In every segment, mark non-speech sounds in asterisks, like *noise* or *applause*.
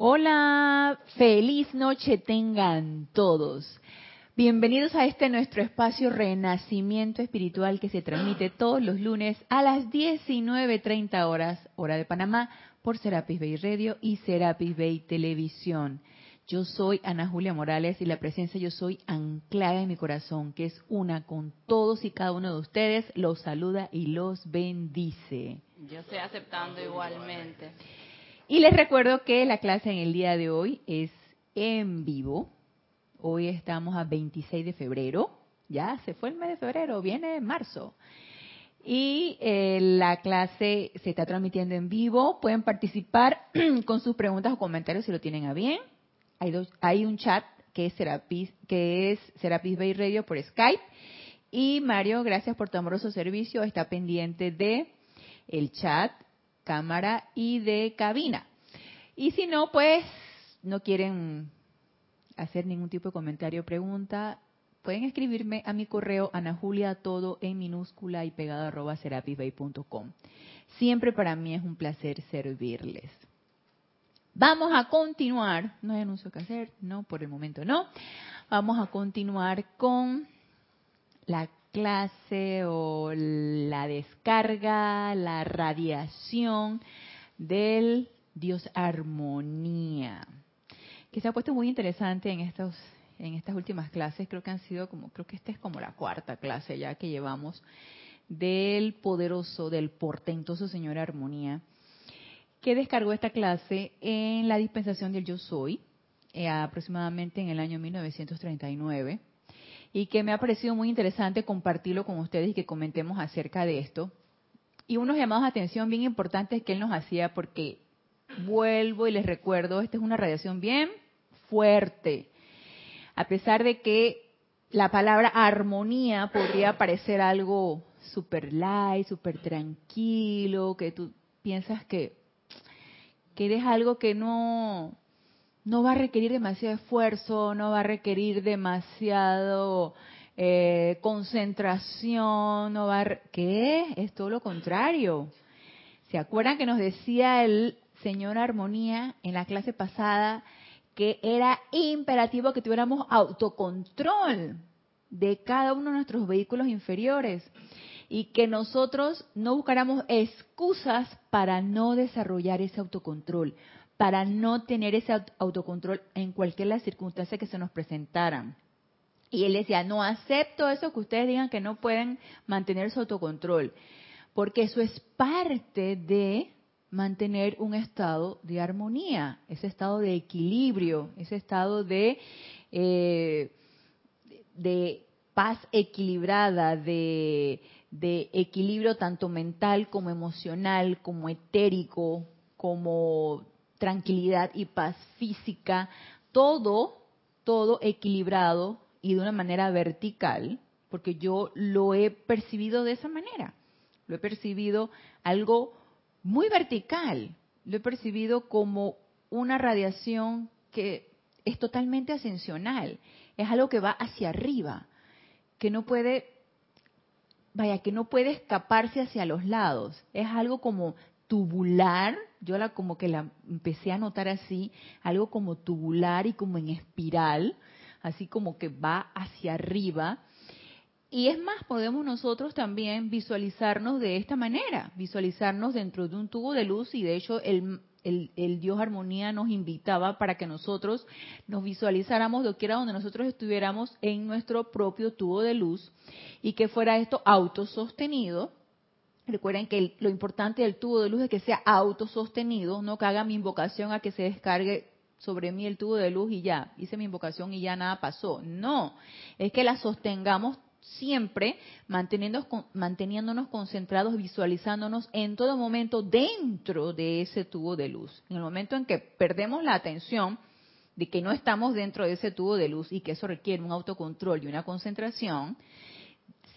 Hola, feliz noche tengan todos. Bienvenidos a este nuestro espacio Renacimiento Espiritual que se transmite todos los lunes a las 19.30 horas, hora de Panamá, por Serapis Bay Radio y Serapis Bay Televisión. Yo soy Ana Julia Morales y la presencia yo soy anclada en mi corazón, que es una con todos y cada uno de ustedes, los saluda y los bendice. Yo estoy aceptando igualmente. Y les recuerdo que la clase en el día de hoy es en vivo. Hoy estamos a 26 de febrero. Ya se fue el mes de febrero, viene marzo. Y eh, la clase se está transmitiendo en vivo. Pueden participar *clears throat* con sus preguntas o comentarios si lo tienen a bien. Hay, hay un chat que es Serapis, que es Serapis Bay Radio por Skype. Y Mario, gracias por tu amoroso servicio. Está pendiente de el chat cámara y de cabina. Y si no, pues no quieren hacer ningún tipo de comentario o pregunta, pueden escribirme a mi correo anajulia todo en minúscula y pegado arroba serapisbay.com. Siempre para mí es un placer servirles. Vamos a continuar, no hay anuncio que hacer, no, por el momento no. Vamos a continuar con la clase o la descarga, la radiación del Dios armonía, que se ha puesto muy interesante en estos en estas últimas clases, creo que han sido como creo que esta es como la cuarta clase ya que llevamos del poderoso, del portentoso Señor Armonía, que descargó esta clase en la dispensación del Yo Soy, eh, aproximadamente en el año 1939 y que me ha parecido muy interesante compartirlo con ustedes y que comentemos acerca de esto. Y unos llamados de atención bien importantes que él nos hacía porque vuelvo y les recuerdo, esta es una radiación bien fuerte. A pesar de que la palabra armonía podría parecer algo super light, super tranquilo, que tú piensas que, que eres algo que no, no va a requerir demasiado esfuerzo, no va a requerir demasiado eh, concentración, no va a... ¿Qué? Es todo lo contrario. ¿Se acuerdan que nos decía el señor Armonía en la clase pasada que era imperativo que tuviéramos autocontrol de cada uno de nuestros vehículos inferiores y que nosotros no buscáramos excusas para no desarrollar ese autocontrol, para no tener ese autocontrol en cualquier circunstancia que se nos presentaran. Y él decía, no acepto eso que ustedes digan que no pueden mantener su autocontrol, porque eso es parte de mantener un estado de armonía, ese estado de equilibrio, ese estado de, eh, de paz equilibrada, de, de equilibrio tanto mental como emocional, como etérico, como tranquilidad y paz física, todo, todo equilibrado y de una manera vertical, porque yo lo he percibido de esa manera. Lo he percibido algo muy vertical. Lo he percibido como una radiación que es totalmente ascensional. Es algo que va hacia arriba, que no puede, vaya, que no puede escaparse hacia los lados. Es algo como tubular, yo la como que la empecé a notar así, algo como tubular y como en espiral, así como que va hacia arriba. Y es más, podemos nosotros también visualizarnos de esta manera, visualizarnos dentro de un tubo de luz y de hecho el, el, Dios Armonía nos invitaba para que nosotros nos visualizáramos de quiera donde nosotros estuviéramos en nuestro propio tubo de luz y que fuera esto autosostenido Recuerden que lo importante del tubo de luz es que sea autosostenido, no que haga mi invocación a que se descargue sobre mí el tubo de luz y ya, hice mi invocación y ya nada pasó. No, es que la sostengamos siempre manteniéndonos concentrados, visualizándonos en todo momento dentro de ese tubo de luz. En el momento en que perdemos la atención de que no estamos dentro de ese tubo de luz y que eso requiere un autocontrol y una concentración,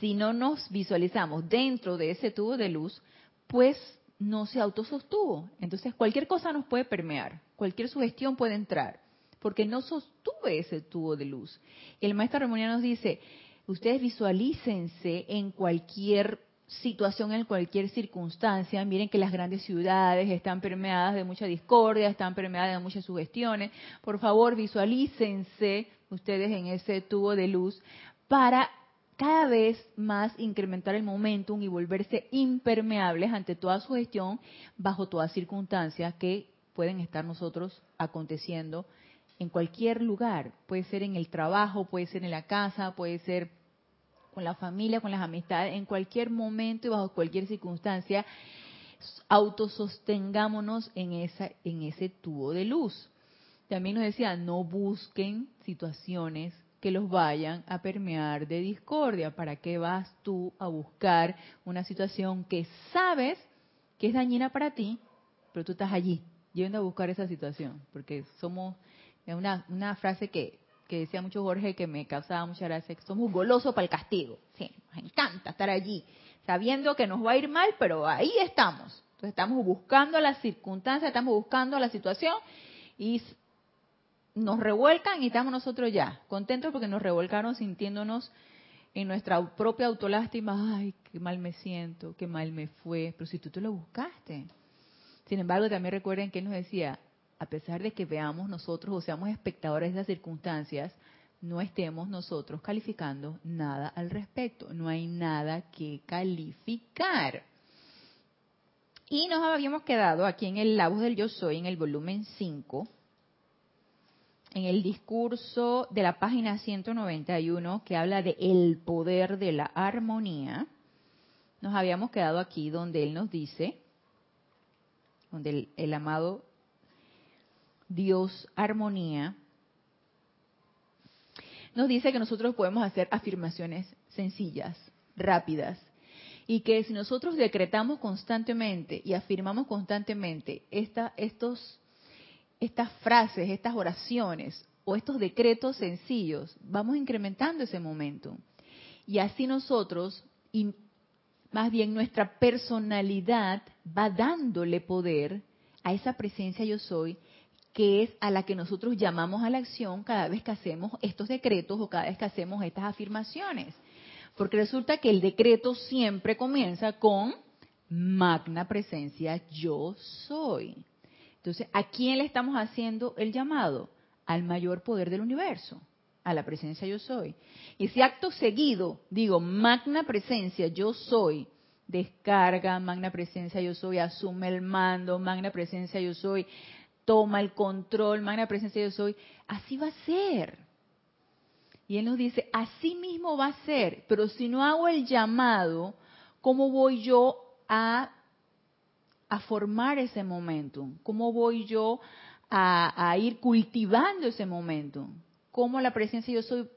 si no nos visualizamos dentro de ese tubo de luz, pues no se autosostuvo. Entonces cualquier cosa nos puede permear, cualquier sugestión puede entrar, porque no sostuve ese tubo de luz. El maestro armonía nos dice, ustedes visualícense en cualquier situación, en cualquier circunstancia. Miren que las grandes ciudades están permeadas de mucha discordia, están permeadas de muchas sugestiones. Por favor, visualícense ustedes en ese tubo de luz para cada vez más incrementar el momentum y volverse impermeables ante toda sugestión, bajo toda circunstancia que pueden estar nosotros aconteciendo en cualquier lugar. Puede ser en el trabajo, puede ser en la casa, puede ser con la familia, con las amistades, en cualquier momento y bajo cualquier circunstancia, autosostengámonos en, esa, en ese tubo de luz. También nos decía, no busquen situaciones que los vayan a permear de discordia. ¿Para qué vas tú a buscar una situación que sabes que es dañina para ti, pero tú estás allí, yendo a buscar esa situación? Porque somos, una, una frase que que decía mucho Jorge que me causaba mucha gracia, que somos golosos para el castigo. Sí, nos encanta estar allí, sabiendo que nos va a ir mal, pero ahí estamos. Entonces estamos buscando las circunstancias, estamos buscando la situación y nos revuelcan y estamos nosotros ya, contentos porque nos revolcaron sintiéndonos en nuestra propia autolástima, ay, qué mal me siento, qué mal me fue, pero si tú te lo buscaste. Sin embargo, también recuerden que él nos decía, a pesar de que veamos nosotros o seamos espectadores de las circunstancias, no estemos nosotros calificando nada al respecto. No hay nada que calificar. Y nos habíamos quedado aquí en el La Voz del Yo Soy, en el volumen 5, en el discurso de la página 191 que habla de el poder de la armonía. Nos habíamos quedado aquí donde él nos dice, donde el, amado Dios armonía, nos dice que nosotros podemos hacer afirmaciones sencillas, rápidas, y que si nosotros decretamos constantemente y afirmamos constantemente esta, estos, estas frases, estas oraciones o estos decretos sencillos, vamos incrementando ese momento. Y así nosotros, y más bien nuestra personalidad va dándole poder a esa presencia yo soy que es a la que nosotros llamamos a la acción cada vez que hacemos estos decretos o cada vez que hacemos estas afirmaciones. Porque resulta que el decreto siempre comienza con magna presencia yo soy. Entonces, ¿a quién le estamos haciendo el llamado? Al mayor poder del universo, a la presencia yo soy. Y si acto seguido digo magna presencia yo soy, descarga, magna presencia yo soy, asume el mando, magna presencia yo soy, toma el control, magna presencia yo soy, así va a ser. Y él nos dice, así mismo va a ser, pero si no hago el llamado, ¿cómo voy yo a, a formar ese momentum? ¿Cómo voy yo a, ir cultivando ese momentum? ¿Cómo la presencia yo soy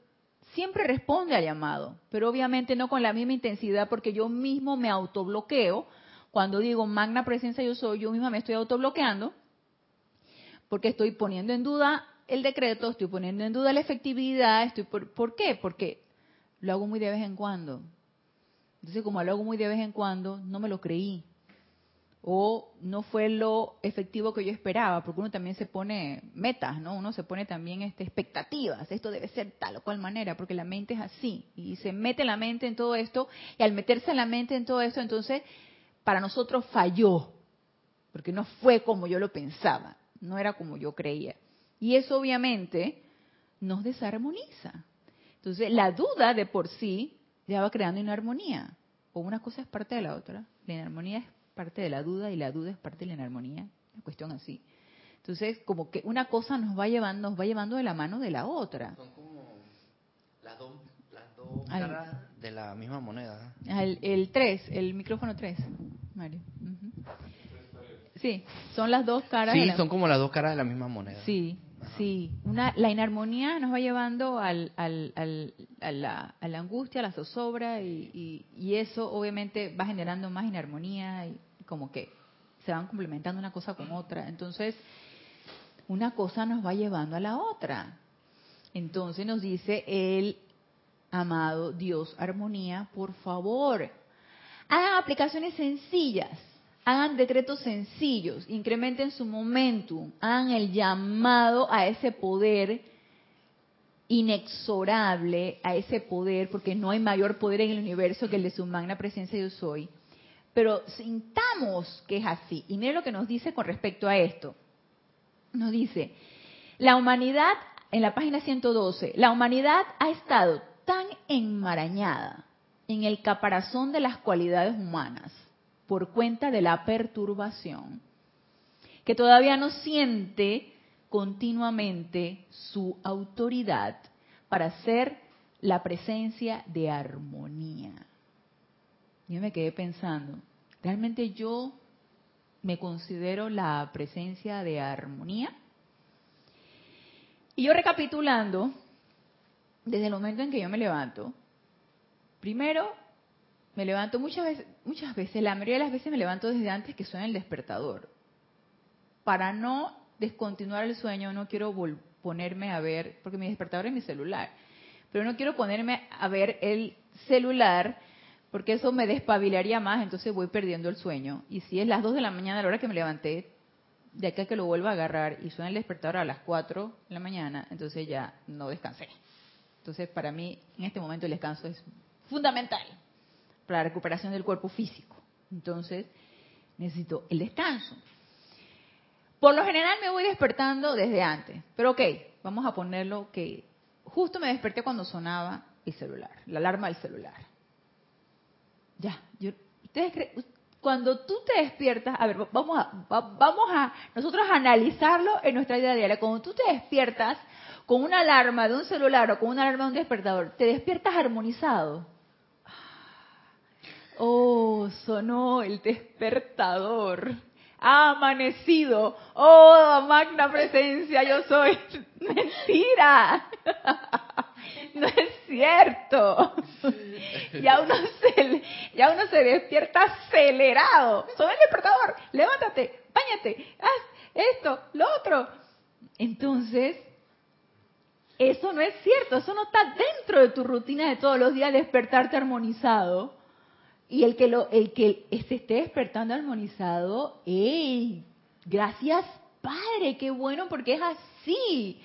siempre responde al llamado, pero obviamente no con la misma intensidad porque yo mismo me autobloqueo. Cuando digo magna presencia yo soy, yo misma me estoy autobloqueando porque estoy poniendo en duda el decreto, estoy poniendo en duda la efectividad, estoy por, ¿por qué? Porque lo hago muy de vez en cuando. Entonces, como lo hago muy de vez en cuando, no me lo creí. O no fue lo efectivo que yo esperaba, porque uno también se pone metas, ¿no? Uno se pone también este, expectativas, esto debe ser tal o cual manera, porque la mente es así. Y se mete la mente en todo esto, y al meterse la mente en todo esto, entonces, para nosotros falló, porque no fue como yo lo pensaba no era como yo creía. Y eso obviamente nos desarmoniza. Entonces, la duda de por sí ya va creando inarmonía. O una cosa es parte de la otra. La inarmonía es parte de la duda y la duda es parte de la inarmonía. Una cuestión así. Entonces, como que una cosa nos va llevando, nos va llevando de la mano de la otra. Son como las dos, caras de la misma moneda. El, 3, el micrófono 3, Mario. Sí, son las dos caras. Sí, son como las dos caras de la misma moneda. Sí, sí. Una, la inarmonía nos va llevando al, al, al, a, la, a, la, angustia, a la zozobra y, y, eso obviamente va generando más inarmonía y como que se van complementando una cosa con otra. Entonces, una cosa nos va llevando a la otra. Entonces nos dice el amado Dios armonía, por favor, hagan aplicaciones sencillas hagan decretos sencillos, incrementen su momentum, hagan el llamado a ese poder inexorable a ese poder, porque no hay mayor poder en el universo que el de su magna presencia yo soy, pero sintamos que es así. Y mire lo que nos dice con respecto a esto. Nos dice, la humanidad, en la página 112, la humanidad ha estado tan enmarañada en el caparazón de las cualidades humanas por cuenta de la perturbación, que todavía no siente continuamente su autoridad para ser la presencia de armonía. Yo me quedé pensando, ¿realmente yo me considero la presencia de armonía? Y yo recapitulando, desde el momento en que yo me levanto, primero me levanto muchas veces, muchas veces, la mayoría de las veces me levanto desde antes que suene el despertador. Para no descontinuar el sueño, no quiero ponerme a ver, porque mi despertador es mi celular, pero no quiero ponerme a ver el celular porque eso me despabilaría más, entonces voy perdiendo el sueño. Y si es las 2 de la mañana a la hora que me levanté, de acá que lo vuelva a agarrar y suena el despertador a las 4 de la mañana, entonces ya no descansé. Entonces, para mí, en este momento el descanso es fundamental para la recuperación del cuerpo físico. Entonces, necesito el descanso. Por lo general me voy despertando desde antes, pero ok, vamos a ponerlo que justo me desperté cuando sonaba el celular, la alarma del celular. Ya, yo, ustedes cuando tú te despiertas, a ver, vamos a, vamos a nosotros analizarlo en nuestra vida diaria. Cuando tú te despiertas con una alarma de un celular o con una alarma de un despertador, te despiertas armonizado. Oh, sonó el despertador. Ha amanecido. Oh, magna presencia, yo soy. *laughs* Mentira. *laughs* No es cierto. Ya uno se, ya uno se despierta acelerado. Sonó el despertador. Levántate, bañate, haz esto, lo otro. Entonces, eso no es cierto, eso no está dentro de tu rutina de todos los días despertarte armonizado. Y el que lo, el que se esté despertando armonizado, ¡ey! Gracias, Padre, qué bueno, porque es así.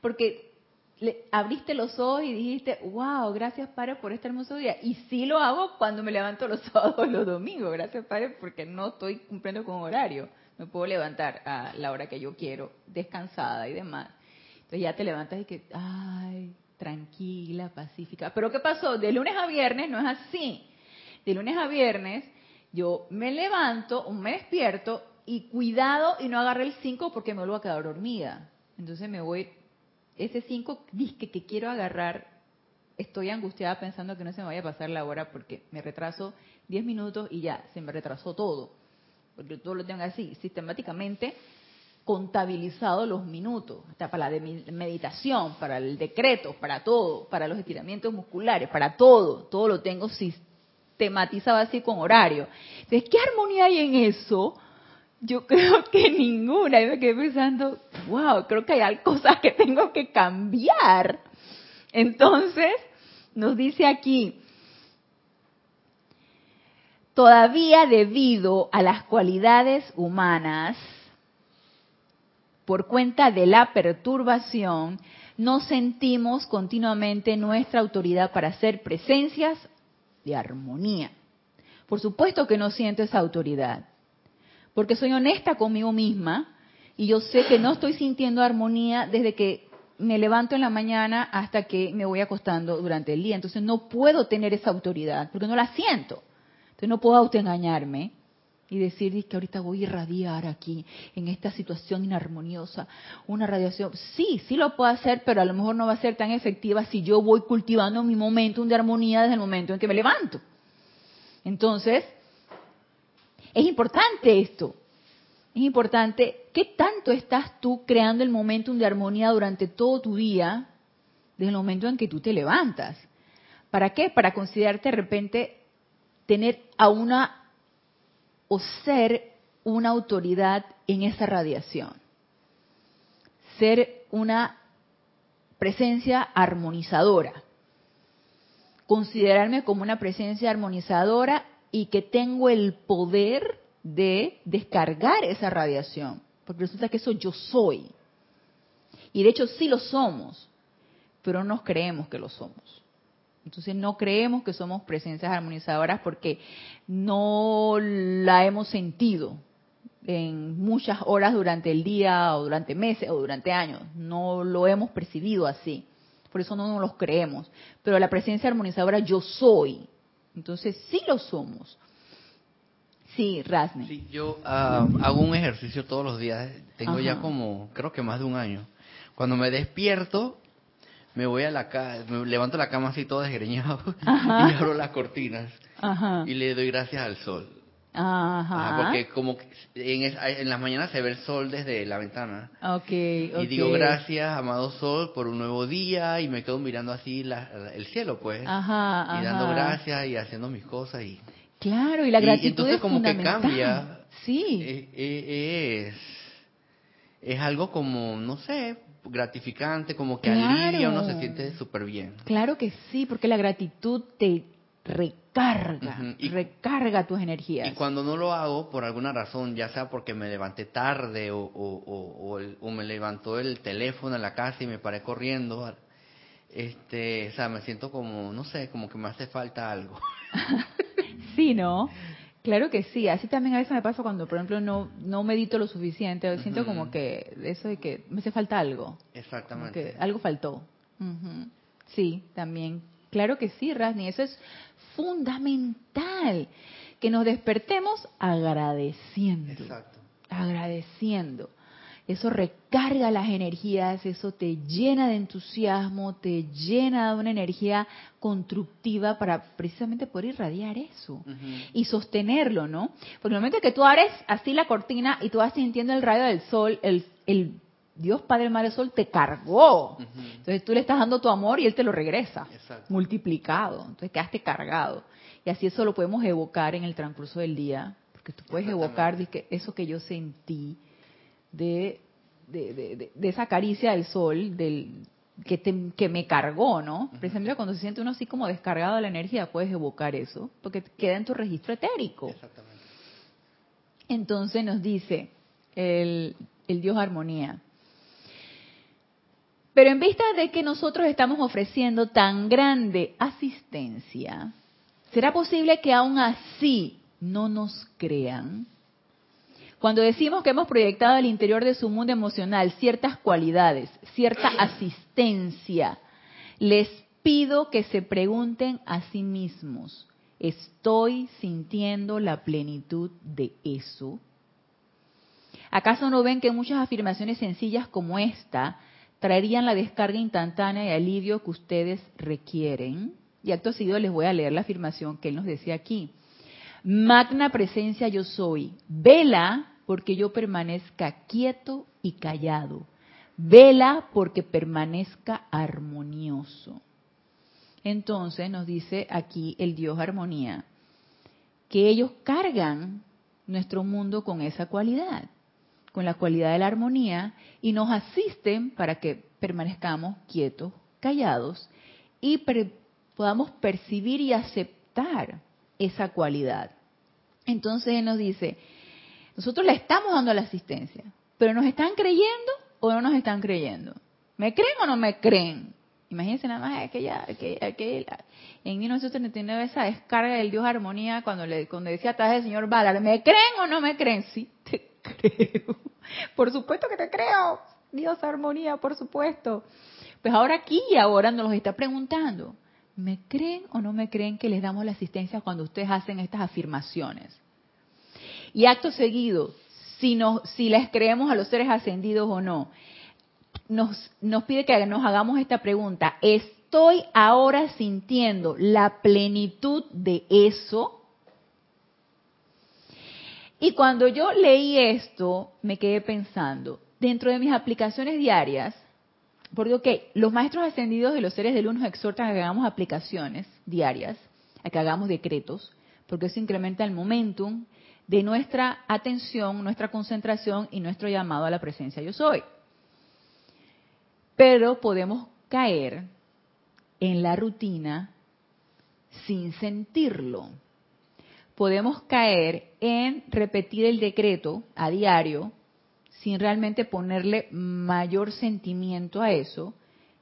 Porque le, abriste los ojos y dijiste, wow, gracias Padre por este hermoso día. Y sí lo hago cuando me levanto los *laughs* sábados los domingos, gracias Padre porque no estoy cumpliendo con horario. Me puedo levantar a la hora que yo quiero, descansada y demás. Entonces ya te levantas y que, ay, tranquila, pacífica. Pero ¿qué pasó? De lunes a viernes no es así. De lunes a viernes yo me levanto, o me despierto y cuidado y no agarré el 5 porque me vuelvo a quedar dormida. Entonces me voy, ese 5 disque que quiero agarrar, estoy angustiada pensando que no se me vaya a pasar la hora porque me retraso 10 minutos y ya, se me retrasó todo. Porque todo lo tengo así, sistemáticamente contabilizado los minutos, hasta para la meditación, para el decreto, para todo, para los estiramientos musculares, para todo, todo lo tengo sistematizado así con horario. Entonces, ¿qué armonía hay en eso? Yo *laughs* creo que ninguna. Yo me quedé pensando, wow, creo que hay cosas que tengo que cambiar. Entonces, nos dice aquí, todavía debido a las cualidades humanas, por cuenta de la perturbación, no sentimos continuamente nuestra autoridad para hacer presencias de armonía. Por supuesto que no siento esa autoridad, porque soy honesta conmigo misma y yo sé que no estoy sintiendo armonía desde que me levanto en la mañana hasta que me voy acostando durante el día. Entonces no puedo tener esa autoridad porque no la siento. Entonces no puedo autoengañarme y decir que ahorita voy a irradiar aquí, en esta situación inarmoniosa, una radiación. Sí, sí lo puedo hacer, pero a lo mejor no va a ser tan efectiva si yo voy cultivando mi momento de armonía desde el momento en que me levanto. Entonces, es importante esto. Es importante qué tanto estás tú creando el momentum de armonía durante todo tu día, desde el momento en que tú te levantas. ¿Para qué? Para considerarte de repente tener a una o ser una autoridad en esa radiación. Ser una presencia armonizadora. Considerarme como una presencia armonizadora y que tengo el poder de descargar esa radiación. Porque resulta que eso yo soy. Y de hecho sí lo somos. pero no nos creemos que lo somos. Entonces no creemos que somos presencias armonizadoras porque no la hemos sentido en muchas horas durante el día o durante meses o durante años. No lo hemos percibido así. Por eso no nos los creemos. Pero la presencia armonizadora yo soy. Entonces sí lo somos. Sí, Rasne. Sí, yo ah, hago un ejercicio todos los días. Tengo ya como, creo que más de un año. Cuando me despierto, me voy a la cama, me levanto la cama así todo desgreñado *laughs* y abro las cortinas y le doy gracias al sol. Ajá. porque como en, en, las mañanas se ve el sol desde la ventana. Okay, Y digo gracias, amado sol, por un nuevo día y me quedo mirando así el cielo, pues. Ajá, y dando gracias y haciendo mis cosas y... Claro, y la gratitud y entonces como que cambia. Sí. Eh, eh, es, es algo como, no sé, gratificante, como que alivia, uno se siente súper bien. Claro que sí, porque la gratitud te recarga, recarga tus energías. Y cuando no lo hago, por alguna razón, ya sea porque me levanté tarde o, o, o, me levantó el teléfono en la casa y me paré corriendo, este, o sea, me siento como, no sé, como que me hace falta algo. *laughs* sí, ¿no? Claro que sí, así también a veces me pasa cuando, por ejemplo, no, no medito lo suficiente, siento como que eso de que me hace falta algo. Exactamente. Que algo faltó. Sí, también. Claro que sí, Rasni, eso es fundamental, que nos despertemos agradeciendo. Exacto. Agradeciendo. Eso recarga las energías, eso te llena de entusiasmo, te llena de una energía constructiva para precisamente poder irradiar eso y sostenerlo, ¿no? Porque el momento que tú abres así la cortina y tú vas sintiendo el rayo del sol, el, el Dios Padre Madre Sol te cargó. Entonces tú le estás dando tu amor y Él te lo regresa, multiplicado. Entonces quedaste cargado. Y así eso lo podemos evocar en el transcurso del día, porque tú puedes evocar eso que yo sentí de, de, esa caricia del sol, del que, que me cargó, ¿no? Precisamente cuando se siente uno así como descargado de la energía, puedes evocar eso, porque queda en tu registro etérico. Exactamente. Entonces nos dice el, el Dios Armonía. Pero en vista de que nosotros estamos ofreciendo tan grande asistencia, ¿será posible que aún así no nos crean? Cuando decimos que hemos proyectado al interior de su mundo emocional ciertas cualidades, cierta *clears throat* asistencia, les pido que se pregunten a sí mismos, ¿estoy sintiendo la plenitud de eso? ¿Acaso no ven que muchas afirmaciones sencillas como esta traerían la descarga instantánea y alivio que ustedes requieren? Y acto seguido les voy a leer la afirmación que él nos decía aquí. Magna presencia yo soy. Vela porque yo permanezca quieto y callado. Vela porque permanezca armonioso. Entonces nos dice aquí el Dios armonía, que ellos cargan nuestro mundo con esa cualidad, con la cualidad de la armonía, y nos asisten para que permanezcamos quietos, callados, y podamos percibir y aceptar esa cualidad. Entonces Él nos dice, nosotros le estamos dando la asistencia, pero ¿nos están creyendo o no nos están creyendo? ¿Me creen o no me creen? Imagínense nada más aquella, aquella, en 1939 esa descarga del Dios Armonía cuando le cuando decía atrás del señor Ballard, ¿me creen o no me creen? Sí, te *laughs* creo. Por supuesto que te creo. Dios Armonía, por supuesto. Pues ahora aquí y ahora nos los está preguntando. ¿Me creen o no me creen que les damos la asistencia cuando ustedes hacen estas afirmaciones? Y acto seguido, si, si les creemos a los seres ascendidos o no, nos, nos pide que nos hagamos esta pregunta. ¿Estoy ahora sintiendo la plenitud de eso? Y cuando yo leí esto, me quedé pensando, dentro de mis aplicaciones diarias, porque, ok, los maestros ascendidos y los seres de luz nos exhortan a que hagamos aplicaciones diarias, a que hagamos decretos, porque eso incrementa el momentum de nuestra atención, nuestra concentración y nuestro llamado a la presencia yo soy. Pero podemos caer en la rutina sin sentirlo. Podemos caer en repetir el decreto a diario sin realmente ponerle mayor sentimiento a eso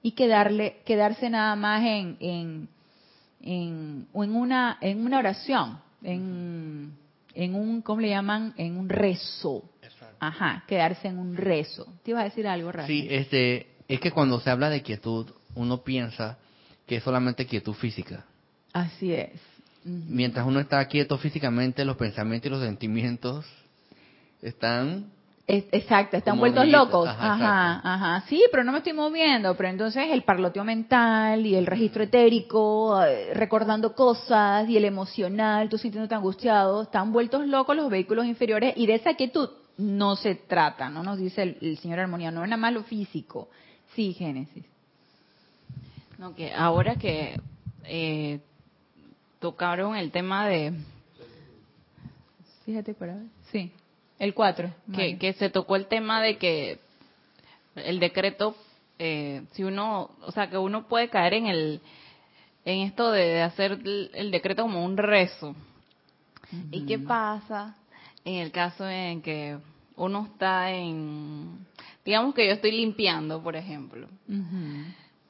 y quedarle, quedarse nada más en, en, en, en, una, en una oración, en, en un, ¿cómo le llaman? En un rezo. Ajá, quedarse en un rezo. ¿Te ibas a decir algo, Rafa? Sí, este, es que cuando se habla de quietud, uno piensa que es solamente quietud física. Así es. Mientras uno está quieto físicamente, los pensamientos y los sentimientos están exacto, están vueltos locos. Ajá, ajá, Sí, pero no me estoy moviendo. Pero entonces el parloteo mental y el registro etérico, eh, recordando cosas, y el emocional, tú sintiéndote angustiado, están vueltos locos los vehículos inferiores y de esa quietud no se trata, ¿no? Nos dice el, señor Armonía, no es nada más lo físico. Sí, Génesis. No, que ahora que eh, tocaron el tema de... Fíjate para ver. Sí. El 4. Que, que, se tocó el tema de que el decreto, eh, si uno, o sea, que uno puede caer en el en esto de, hacer el, decreto como un rezo. ¿Y qué pasa en el caso en que uno está en, digamos que yo estoy limpiando, por ejemplo,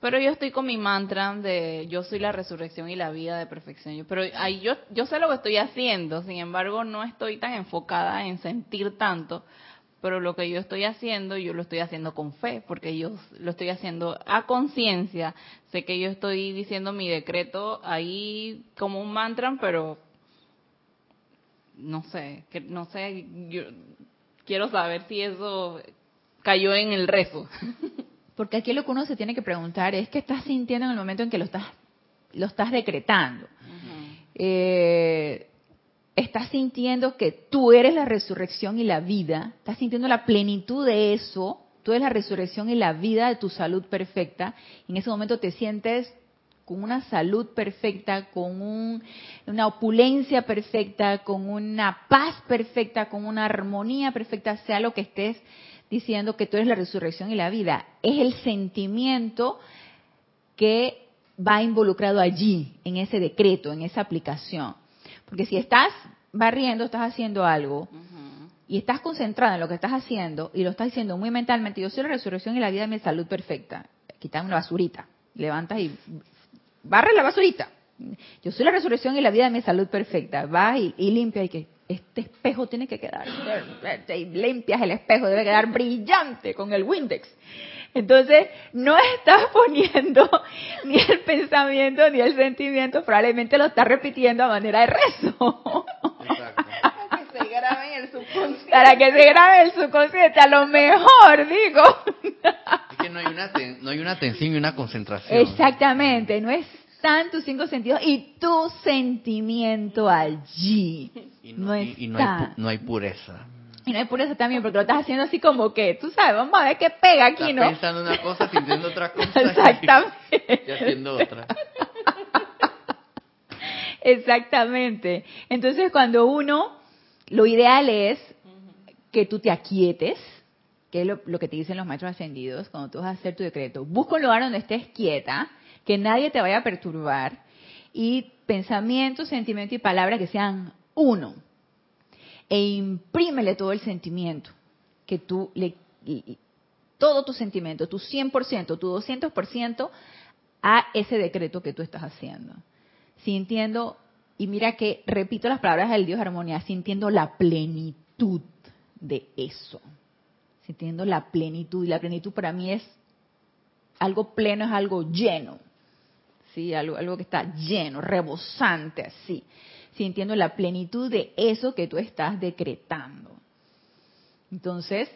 pero yo estoy con mi mantra de yo soy la resurrección y la vida de perfección. Pero ahí yo, yo sé lo que estoy haciendo, sin embargo no estoy tan enfocada en sentir tanto, pero lo que yo estoy haciendo, yo lo estoy haciendo con fe, porque yo lo estoy haciendo a conciencia. Sé que yo estoy diciendo mi decreto ahí como un mantra, pero no sé, no sé, yo quiero saber si eso cayó en el rezo. *laughs* Porque aquí lo que uno se tiene que preguntar es qué estás sintiendo en el momento en que lo estás, lo estás decretando. Eh, estás sintiendo que tú eres la resurrección y la vida, estás sintiendo la plenitud de eso, tú eres la resurrección y la vida de tu salud perfecta, en ese momento te sientes con una salud perfecta, con una opulencia perfecta, con una paz perfecta, con una armonía perfecta, sea lo que estés diciendo que tú eres la resurrección y la vida. Es el sentimiento que va involucrado allí, en ese decreto, en esa aplicación. Porque si estás barriendo, estás haciendo algo y estás concentrado en lo que estás haciendo y lo estás diciendo muy mentalmente, yo soy la resurrección y la vida de mi salud perfecta. Quitas una basurita, levantas y barre la basurita. Yo soy la resurrección y la vida de mi salud perfecta. Vas y, y limpia y que este espejo tiene que quedar, y limpias el espejo, debe quedar brillante con el Windex. Entonces, no estás *laughs* poniendo ni el pensamiento ni el sentimiento, probablemente lo estás repitiendo a manera de rezo. Para que se grabe en el subconsciente. Para que se grabe en el subconsciente, a lo mejor, digo. Es que no hay una, no hay una atención y una concentración. Exactamente, no es están tus cinco sentidos y tu sentimiento allí. Y no, hay, no hay pureza. Y no hay pureza también porque lo estás haciendo así como que, tú sabes, vamos a ver qué pega aquí, estás ¿no? pensando una cosa, sintiendo otra *laughs* cosa. Exactamente. *laughs* Y, haciendo otra. *laughs* Exactamente. Entonces cuando uno, lo ideal es que tú te aquietes, que es lo, lo, que te dicen los maestros ascendidos, cuando tú vas a hacer tu decreto. Busca un lugar donde estés quieta, que nadie te vaya a perturbar y pensamientos, sentimientos y palabras que sean uno. E imprímele todo el sentimiento que tú le todo tu sentimiento, tu 100%, tu 200% a ese decreto que tú estás haciendo. Sintiendo, y mira que repito las palabras del Dios Armonía, sintiendo la plenitud de eso. Sintiendo la plenitud. Y la plenitud para mí es algo pleno, es algo lleno. ¿Sí? Algo, algo que está lleno, rebosante así, sintiendo la plenitud de eso que tú estás decretando. Entonces,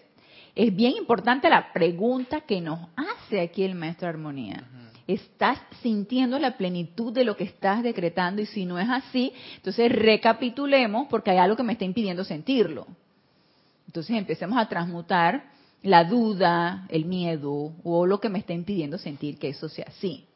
es bien importante la pregunta que nos hace aquí el maestro Armonía. ¿Estás sintiendo la plenitud de lo que estás decretando? Y si no es así, entonces recapitulemos porque hay algo que me está impidiendo sentirlo. Entonces empecemos a transmutar la duda, el miedo o lo que me está impidiendo sentir que eso sea así.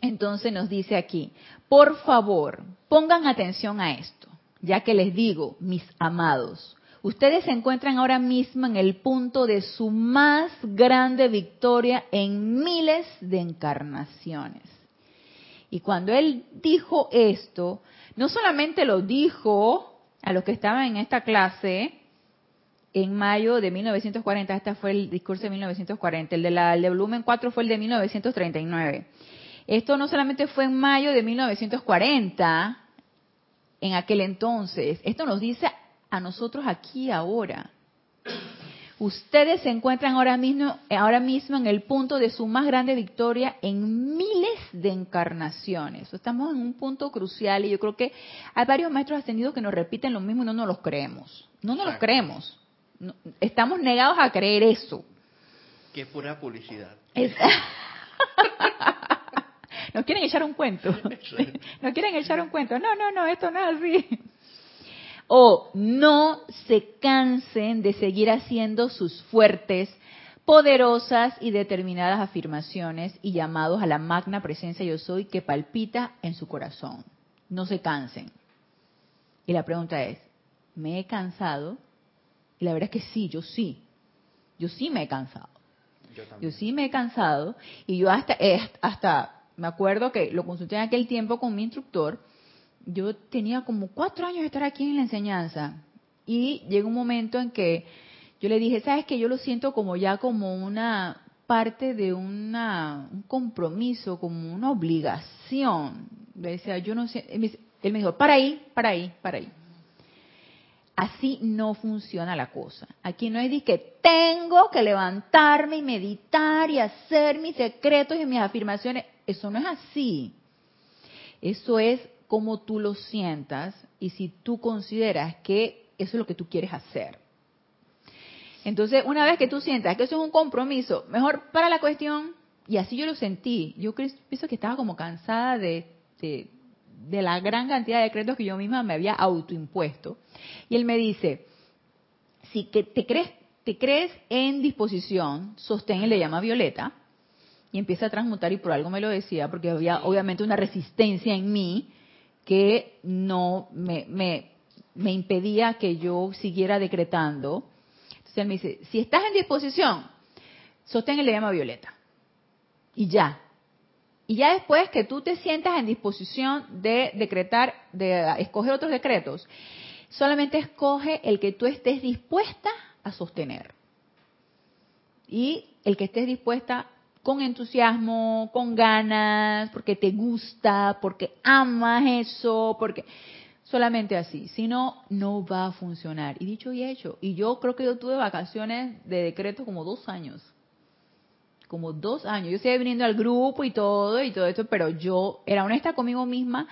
Entonces nos dice aquí, por favor, pongan atención a esto, ya que les digo, mis amados, ustedes se encuentran ahora mismo en el punto de su más grande victoria en miles de encarnaciones. Y cuando él dijo esto, no solamente lo dijo a los que estaban en esta clase, en mayo de 1940, este fue el discurso de 1940, el de la el de volumen 4 fue el de 1939. Esto no solamente fue en mayo de 1940, en aquel entonces, esto nos dice a nosotros aquí ahora. Ustedes se encuentran ahora mismo, ahora mismo en el punto de su más grande victoria en miles de encarnaciones. Estamos en un punto crucial y yo creo que hay varios maestros ascendidos que nos repiten lo mismo y no nos los creemos. No nos los creemos. Estamos negados a creer eso. Que es pura publicidad. *laughs* nos quieren echar un cuento. *laughs* *laughs* nos quieren echar un cuento. No, no, no, esto no es así. O no se cansen de seguir haciendo sus fuertes, poderosas y determinadas afirmaciones y llamados a la magna presencia yo soy que palpita en su corazón. No se cansen. Y la pregunta es, ¿me he cansado? Y la verdad es que sí, yo sí. Yo sí me he cansado. Yo, yo sí me he cansado y yo hasta, eh, hasta me acuerdo que lo consulté en aquel tiempo con mi instructor yo tenía como cuatro años de estar aquí en la enseñanza y llegó un momento en que yo le dije, sabes que yo lo siento como ya como una parte de una, un compromiso, como una obligación. Le decía, yo no sé, él me dijo, para ahí, para ahí, para ahí. Así no funciona la cosa. Aquí no de que tengo que levantarme y meditar y hacer mis secretos y mis afirmaciones. Eso no es así. Eso es cómo tú lo sientas y si tú consideras que eso es lo que tú quieres hacer. Entonces, una vez que tú sientas que eso es un compromiso, mejor para la cuestión, y así yo lo sentí, yo pienso que estaba como cansada de, la gran cantidad de decretos que yo misma me había autoimpuesto. Y él me dice, si que te crees, te crees en disposición, sostén le llama Violeta, y empieza a transmutar, y por algo me lo decía, porque había obviamente una resistencia en mí, que no me, me, impedía que yo siguiera decretando. Entonces él me dice, si estás en disposición, sostén el llama violeta. Y ya. Y ya después que tú te sientas en disposición de decretar, de escoger otros decretos, solamente escoge el que tú estés dispuesta a sostener. Y el que estés dispuesta con entusiasmo, con ganas, porque te gusta, porque amas eso, porque solamente así, si no, no va a funcionar. Y dicho y hecho, y yo creo que yo tuve vacaciones de decreto como dos años, como dos años. Yo seguía viniendo al grupo y todo y todo esto, pero yo era honesta conmigo misma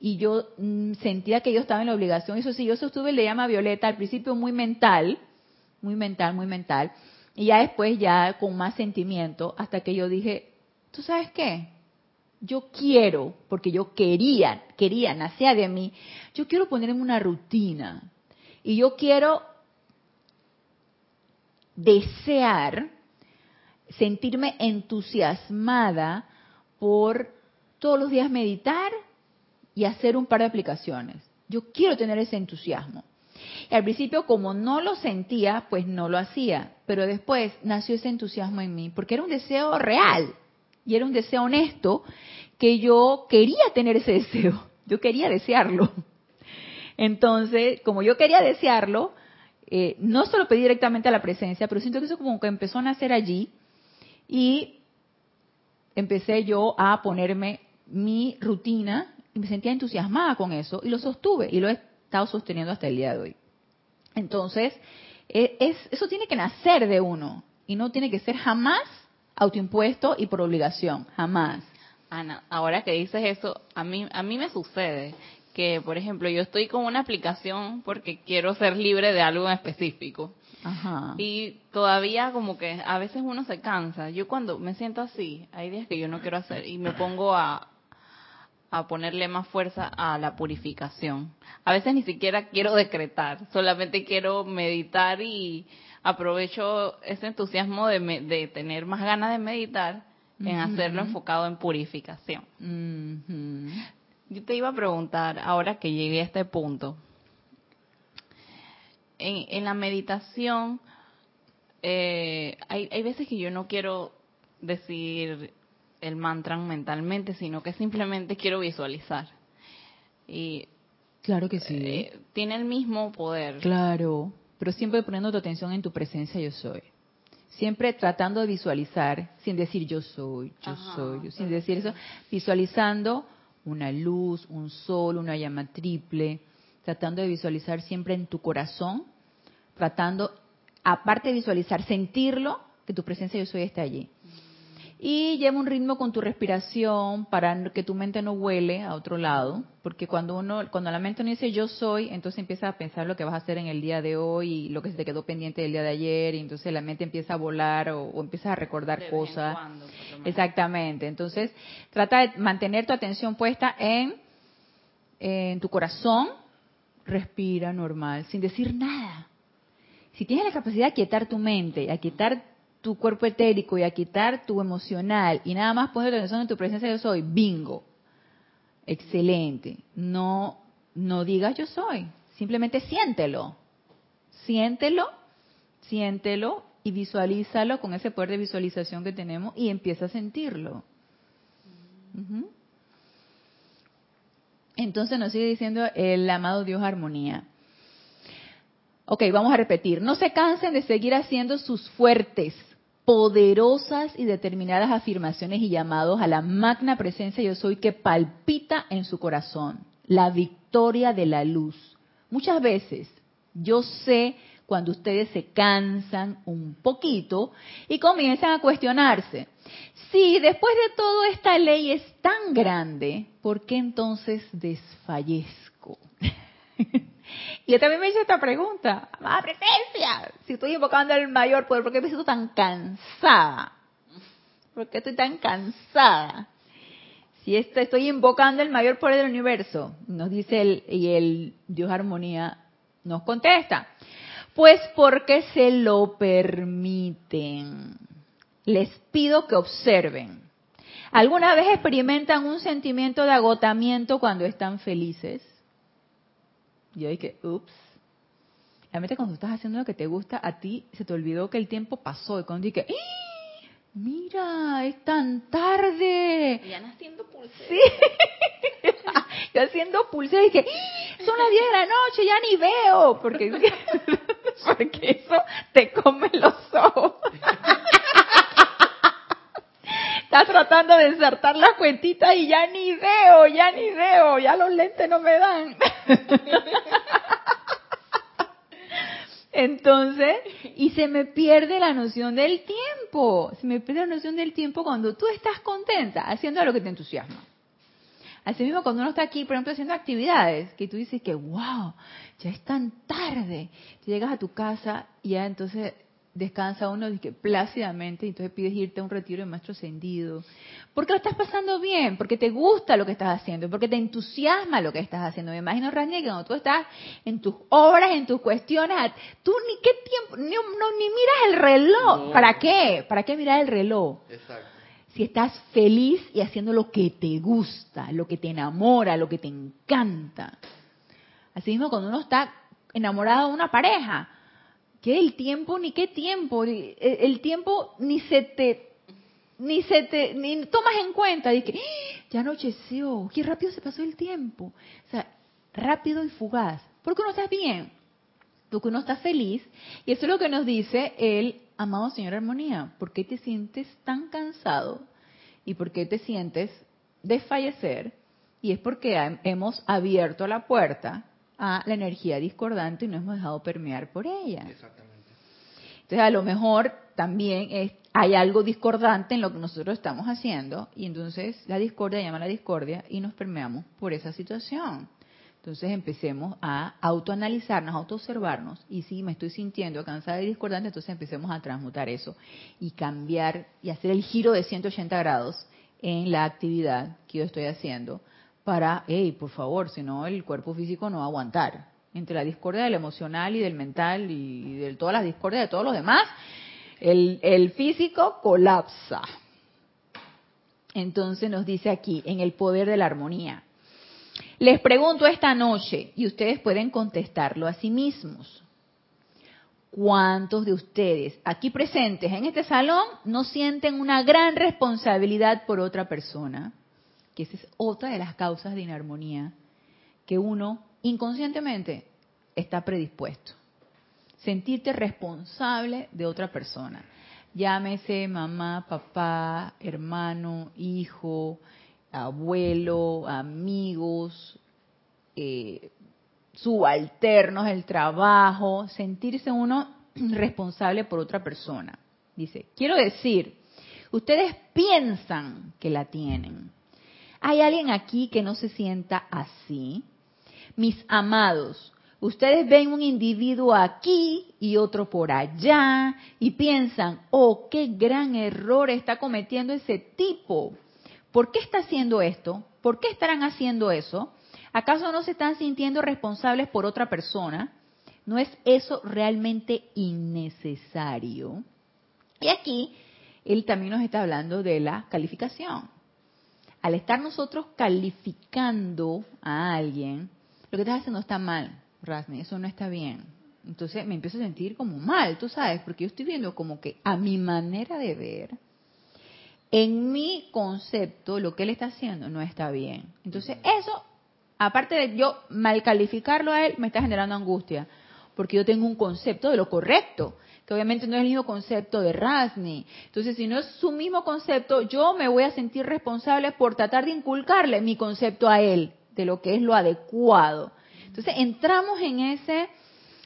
y yo mm, sentía que yo estaba en la obligación. Eso sí, yo sostuve le llama Violeta al principio muy mental, muy mental, muy mental y ya después, ya con más sentimiento, hasta que yo dije, ¿tú sabes qué? Yo quiero, porque yo quería, quería, nacía de mí, yo quiero ponerme una rutina. Y yo quiero desear sentirme entusiasmada por todos los días meditar y hacer un par de aplicaciones. Yo quiero tener ese entusiasmo. Y al principio, como no lo sentía, pues no lo hacía. Pero después nació ese entusiasmo en mí, porque era un deseo real y era un deseo honesto que yo quería tener ese *laughs* deseo. Yo quería desearlo. Entonces, como yo quería desearlo, eh, no solo pedí directamente a la presencia, pero siento que eso como que empezó a nacer allí y empecé yo a ponerme mi rutina y me sentía entusiasmada con eso y lo sostuve y lo he estado sosteniendo hasta el día de hoy. Entonces, e, es, eso tiene que nacer de uno y no tiene que ser jamás autoimpuesto y por obligación, jamás. Ana, ahora que dices eso, a mí, a mí me sucede que, por ejemplo, yo estoy con una aplicación porque quiero ser libre de algo en específico. Ajá. Y todavía como que a veces uno se cansa. Yo cuando me siento así, hay días que yo no quiero hacer y me pongo a, a ponerle más fuerza a la purificación. A veces ni siquiera quiero decretar, solamente quiero meditar y aprovecho ese entusiasmo de, tener más ganas de meditar en hacerlo enfocado en purificación. Yo te iba a preguntar, ahora que llegué a este punto, en, la meditación, eh, hay, hay veces que yo no quiero decir el mantra mentalmente, sino que simplemente quiero visualizar. Y claro que sí. Eh, tiene el mismo poder. Claro, pero siempre poniendo tu atención en tu presencia yo soy. Siempre tratando de visualizar, sin decir yo soy, yo soy, sin decir eso, visualizando una luz, un sol, una llama triple, tratando de visualizar siempre en tu corazón, tratando, aparte de visualizar, sentirlo, que tu presencia yo soy está allí. Y lleva un ritmo con tu respiración para que tu mente no huele a otro lado, porque cuando uno, cuando la mente no dice yo soy, entonces empieza a pensar lo que vas a hacer en el día de hoy y lo que se te quedó pendiente del día de ayer, y entonces la mente empieza a volar o, o empiezas a recordar cosas. Exactamente. Entonces, trata de mantener tu atención puesta en, en tu corazón, respira normal, sin decir nada. Si tienes la capacidad de quietar tu mente, a quitar tu cuerpo etérico y a quitar tu emocional y nada más poner atención en tu presencia yo soy, bingo. Excelente. No, no digas yo soy, simplemente siéntelo. Siéntelo, siéntelo y visualízalo con ese poder de visualización que tenemos y empieza a sentirlo. Entonces nos sigue diciendo el amado Dios Armonía. Ok, vamos a repetir. No se cansen de seguir haciendo sus fuertes, poderosas y determinadas afirmaciones y llamados a la magna presencia yo soy que palpita en su corazón, la victoria de la luz. Muchas veces yo sé cuando ustedes se cansan un poquito y comienzan a cuestionarse, si después de todo esta ley es tan grande, ¿por qué entonces desfallezco? *laughs* Y yo también me hice esta pregunta, amada presencia, si estoy invocando el mayor poder, ¿por qué me siento tan cansada? ¿Por qué estoy tan cansada? Si estoy invocando el mayor poder del universo, nos dice el, y el Dios Armonía nos contesta, pues porque se lo permiten. Les pido que observen. ¿Alguna vez experimentan un sentimiento de agotamiento cuando están felices? Yo dije, ups. Realmente cuando estás haciendo lo que te gusta, a ti se te olvidó que el tiempo pasó. Y cuando dije, ¡Ah! mira, es tan tarde. Y ya haciendo *laughs* pulsera. Sí. Yo haciendo pulsera y dije, ¡Ah! son las 10 de la noche, ya ni veo. Porque, *laughs* porque eso te come los ojos. *laughs* Estás tratando de insertar las cuentitas y ya ni veo, ya ni veo, ya los lentes no me dan. Entonces, y se me pierde la noción del tiempo. Se me pierde la noción del tiempo cuando tú estás contenta haciendo lo que te entusiasma. Así mismo cuando uno está aquí, por ejemplo, haciendo actividades, que tú dices que, wow, ya es tan tarde. llegas a tu casa y ya entonces descansa uno que plácidamente y entonces pides irte a un retiro de maestro ascendido. Porque lo estás pasando bien, porque te gusta lo que estás haciendo, porque te entusiasma lo que estás haciendo. Me imagino, Rani, que cuando tú estás en tus obras, en tus cuestiones, tú ni qué tiempo, ni, no, ni miras el reloj. ¿Para qué? ¿Para qué mirar el reloj? Exacto. Si estás feliz y haciendo lo que te gusta, lo que te enamora, lo que te encanta. Así mismo cuando uno está enamorado de una pareja, ¿Qué el tiempo ni qué tiempo? El tiempo ni se te ni se te ni tomas en cuenta de que ¡Ah! ya anocheció, qué rápido se pasó el tiempo. O sea, rápido y fugaz. Porque uno está bien, porque uno está feliz y eso es lo que nos dice el amado Señor Armonía. ¿Por qué te sientes tan cansado y por qué te sientes desfallecer? Y es porque hemos abierto la puerta a la energía discordante y no hemos dejado permear por ella. Exactamente. Entonces, a lo mejor también es, hay algo discordante en lo que nosotros estamos haciendo y entonces la discordia llama a la discordia y nos permeamos por esa situación. Entonces empecemos a autoanalizarnos, a autoobservarnos y si me estoy sintiendo cansada y discordante, entonces empecemos a transmutar eso y cambiar y hacer el giro de 180 grados en la actividad que yo estoy haciendo para, hey, por favor, si no el cuerpo físico no va a aguantar. Entre la discordia del emocional y del mental y de todas las discordias de todos los demás, el, el físico colapsa. Entonces nos dice aquí, en el poder de la armonía. Les pregunto esta noche, y ustedes pueden contestarlo a sí mismos. ¿Cuántos de ustedes aquí presentes en este salón no sienten una gran responsabilidad por otra persona? Que esa es otra de las causas de inarmonía, que uno inconscientemente está predispuesto. sentirte responsable de otra persona. Llámese mamá, papá, hermano, hijo, abuelo, amigos, eh, subalternos, el trabajo, sentirse uno *clears throat* responsable por otra persona. Dice, quiero decir, ustedes piensan que la tienen. ¿Hay alguien aquí que no se sienta así? Mis amados, ustedes ven un individuo aquí y otro por allá y piensan, oh, qué gran error está cometiendo ese tipo. ¿Por qué está haciendo esto? ¿Por qué estarán haciendo eso? ¿Acaso no se están sintiendo responsables por otra persona? ¿No es eso realmente innecesario? Y aquí él también nos está hablando de la calificación. Al estar nosotros calificando a alguien, lo que estás haciendo está mal, Rasmi, eso no está bien. Entonces me empiezo a sentir como mal, tú sabes, porque yo estoy viendo como que a mi manera de ver, en mi concepto, lo que él está haciendo no está bien. Entonces eso, aparte de yo mal calificarlo a él, me está generando angustia, porque yo tengo un concepto de lo correcto obviamente no es el mismo concepto de Rasni. Entonces, si no es su mismo concepto, yo me voy a sentir responsable por tratar de inculcarle mi concepto a él, de lo que es lo adecuado. Entonces, entramos en ese,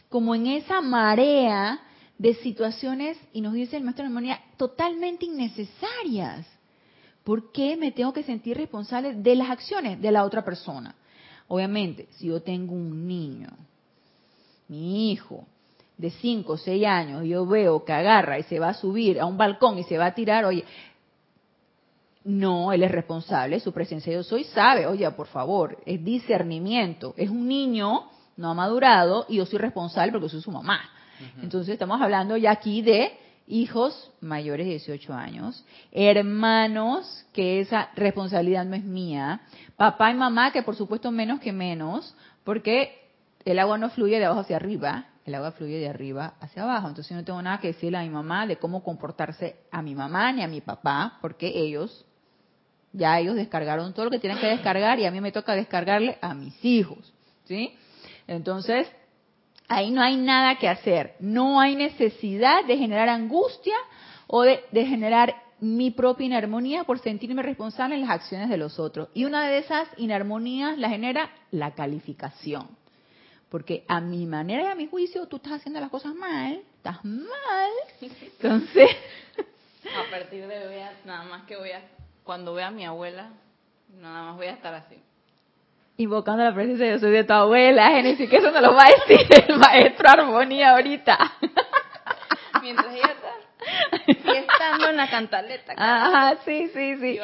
como en esa marea de situaciones, y nos dice el maestro de armonía, totalmente innecesarias. ¿Por qué me tengo que sentir responsable de las acciones de la otra persona? Obviamente, si yo tengo un niño, mi hijo, de 5 o 6 años, yo veo que agarra y se va a subir a un balcón y se va a tirar, oye, no, él es responsable, su presencia yo soy, sabe, oye, por favor, es discernimiento, es un niño no ha madurado y yo soy responsable porque soy su mamá. Entonces estamos hablando ya aquí de hijos mayores de 18 años, hermanos, que esa responsabilidad no es mía, papá y mamá, que por supuesto menos que menos, porque el agua no fluye de abajo hacia arriba, el agua fluye de arriba hacia abajo. Entonces yo no tengo nada que decirle a mi mamá de cómo comportarse a mi mamá ni a mi papá, porque ellos, ya ellos descargaron todo lo que tienen que descargar y a mí me toca descargarle a mis hijos. ¿Sí? Entonces, ahí no hay nada que hacer. No hay necesidad de generar angustia o de, de generar mi propia inarmonía por sentirme responsable en las acciones de los otros. Y una de esas inarmonías la genera la calificación. Porque a mi manera y a mi juicio tú estás haciendo las cosas mal, estás mal. Entonces, *laughs* a partir de hoy, nada más que voy a, cuando vea a mi abuela, nada más voy a estar así. Invocando la presencia yo soy de tu abuela, Génesis, que eso no lo va a decir el maestro Armonía ahorita. *laughs* Mientras ella está, *laughs* en la cantaleta. Ajá, sí, sí, sí.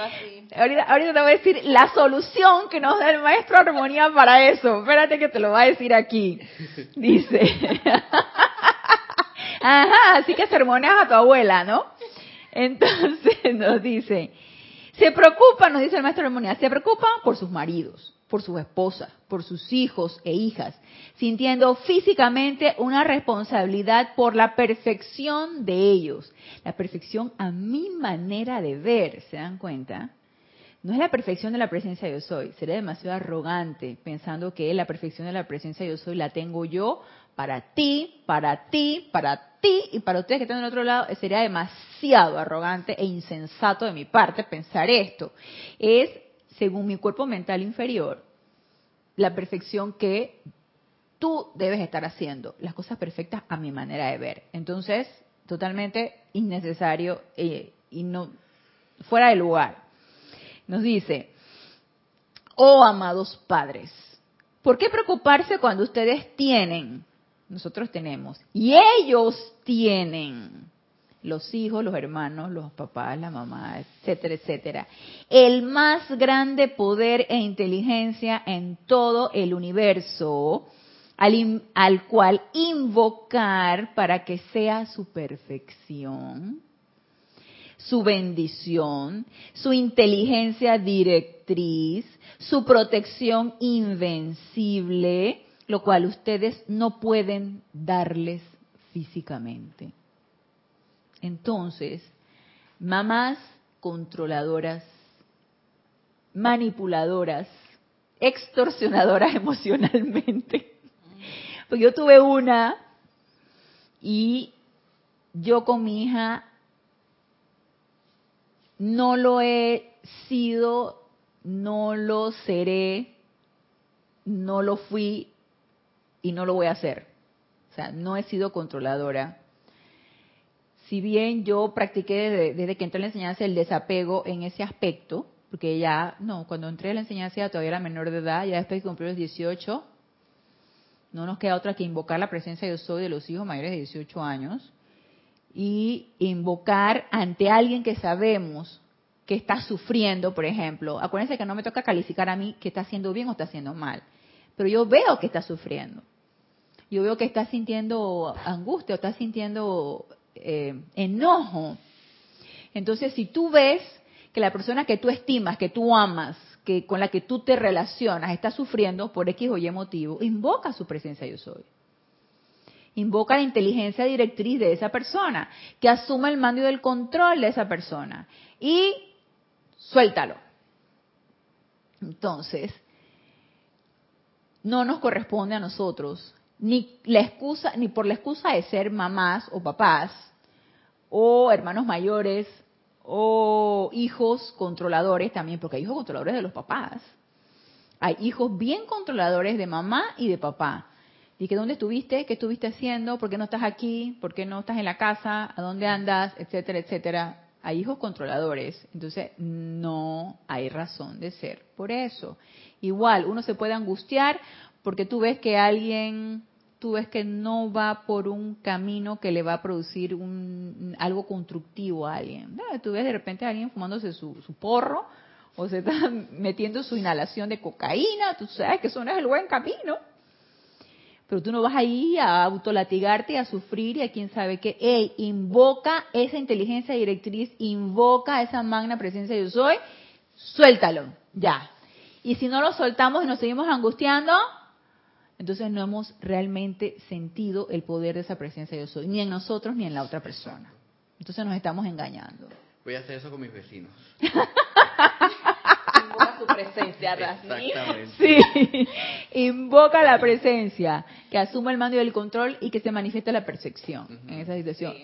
Ahorita, ahorita te voy a decir la solución que nos da el maestro Armonía para eso. Espérate que te lo va a decir aquí. Dice. *laughs* Ajá, así que sermoneas a tu abuela, ¿no? Entonces *laughs* nos dice, se preocupa, nos dice el maestro Armonía, se preocupa por sus maridos por sus esposas, por sus hijos e hijas, sintiendo físicamente una responsabilidad por la perfección de ellos. La perfección a mi manera de ver, ¿se dan cuenta? No es la perfección de la presencia yo soy. Sería demasiado arrogante pensando que la perfección de la presencia yo soy la tengo yo para ti, para ti, para ti y para ustedes que están del otro lado. Sería demasiado arrogante e insensato de mi parte pensar esto. Es según mi cuerpo mental inferior, la perfección que tú debes estar haciendo, las cosas perfectas a mi manera de ver. Entonces, totalmente innecesario eh, y no fuera de lugar. Nos dice, oh amados padres, ¿por qué preocuparse cuando ustedes tienen? Nosotros tenemos. Y ellos tienen los hijos, los hermanos, los papás, la mamá, etcétera, etcétera. El más grande poder e inteligencia en todo el universo, al, al cual invocar para que sea su perfección, su bendición, su inteligencia directriz, su protección invencible, lo cual ustedes no pueden darles físicamente. Entonces, mamás controladoras, manipuladoras, extorsionadoras *laughs* emocionalmente. Porque yo tuve una Y yo con mi hija no lo he sido, no lo seré, no lo fui y no lo voy a hacer. O sea, no he sido controladora. Si bien yo practiqué desde, que entré en la enseñanza el desapego en ese aspecto, porque ya, no, cuando entré en la enseñanza todavía era menor de edad, ya después de cumplir los 18, no nos queda otra que invocar la presencia de yo soy de los hijos mayores de 18 años y invocar ante alguien que sabemos que está sufriendo, por ejemplo. Acuérdense que no me toca calificar a mí que está haciendo bien o está haciendo mal, pero yo veo que está sufriendo. Yo veo que está sintiendo angustia o está sintiendo eh, enojo. Entonces, si tú ves que la persona que tú estimas, que tú amas, que con la que tú te relacionas está sufriendo por X o Y motivo, invoca su presencia yo soy. Invoca la inteligencia directriz de esa persona, que asuma el mando y el control de esa persona. Y suéltalo. Entonces, no nos corresponde a nosotros ni la excusa ni por la excusa de ser mamás o papás o hermanos mayores o hijos controladores también, porque hay hijos controladores de los papás. Hay hijos bien controladores de mamá y de papá. Y que dónde estuviste, qué estuviste haciendo, por qué no estás aquí, por qué no estás en la casa, a dónde andas, etcétera, etcétera. Hay hijos controladores, entonces no hay razón de ser por eso. Igual, uno se puede angustiar porque tú ves que alguien, tú ves que no va por un camino que le va a producir algo constructivo a alguien. Tú ves de repente a alguien fumándose su, su porro o se está *laughs* metiendo su inhalación de cocaína, tú sabes que eso no es el buen camino pero tú no vas ahí a autolatigarte, a sufrir y a quién sabe qué. Ey, invoca esa inteligencia directriz, invoca esa magna presencia de yo soy, suéltalo, ya. Y si no lo soltamos y nos seguimos angustiando, entonces no hemos realmente sentido el poder de esa presencia de yo soy, ni en nosotros ni en la otra persona. Entonces nos estamos engañando. Voy a hacer eso con mis vecinos. *laughs* su presencia, Sí, invoca la presencia, que asuma el mando y el control y que se manifieste la percepción en esa situación.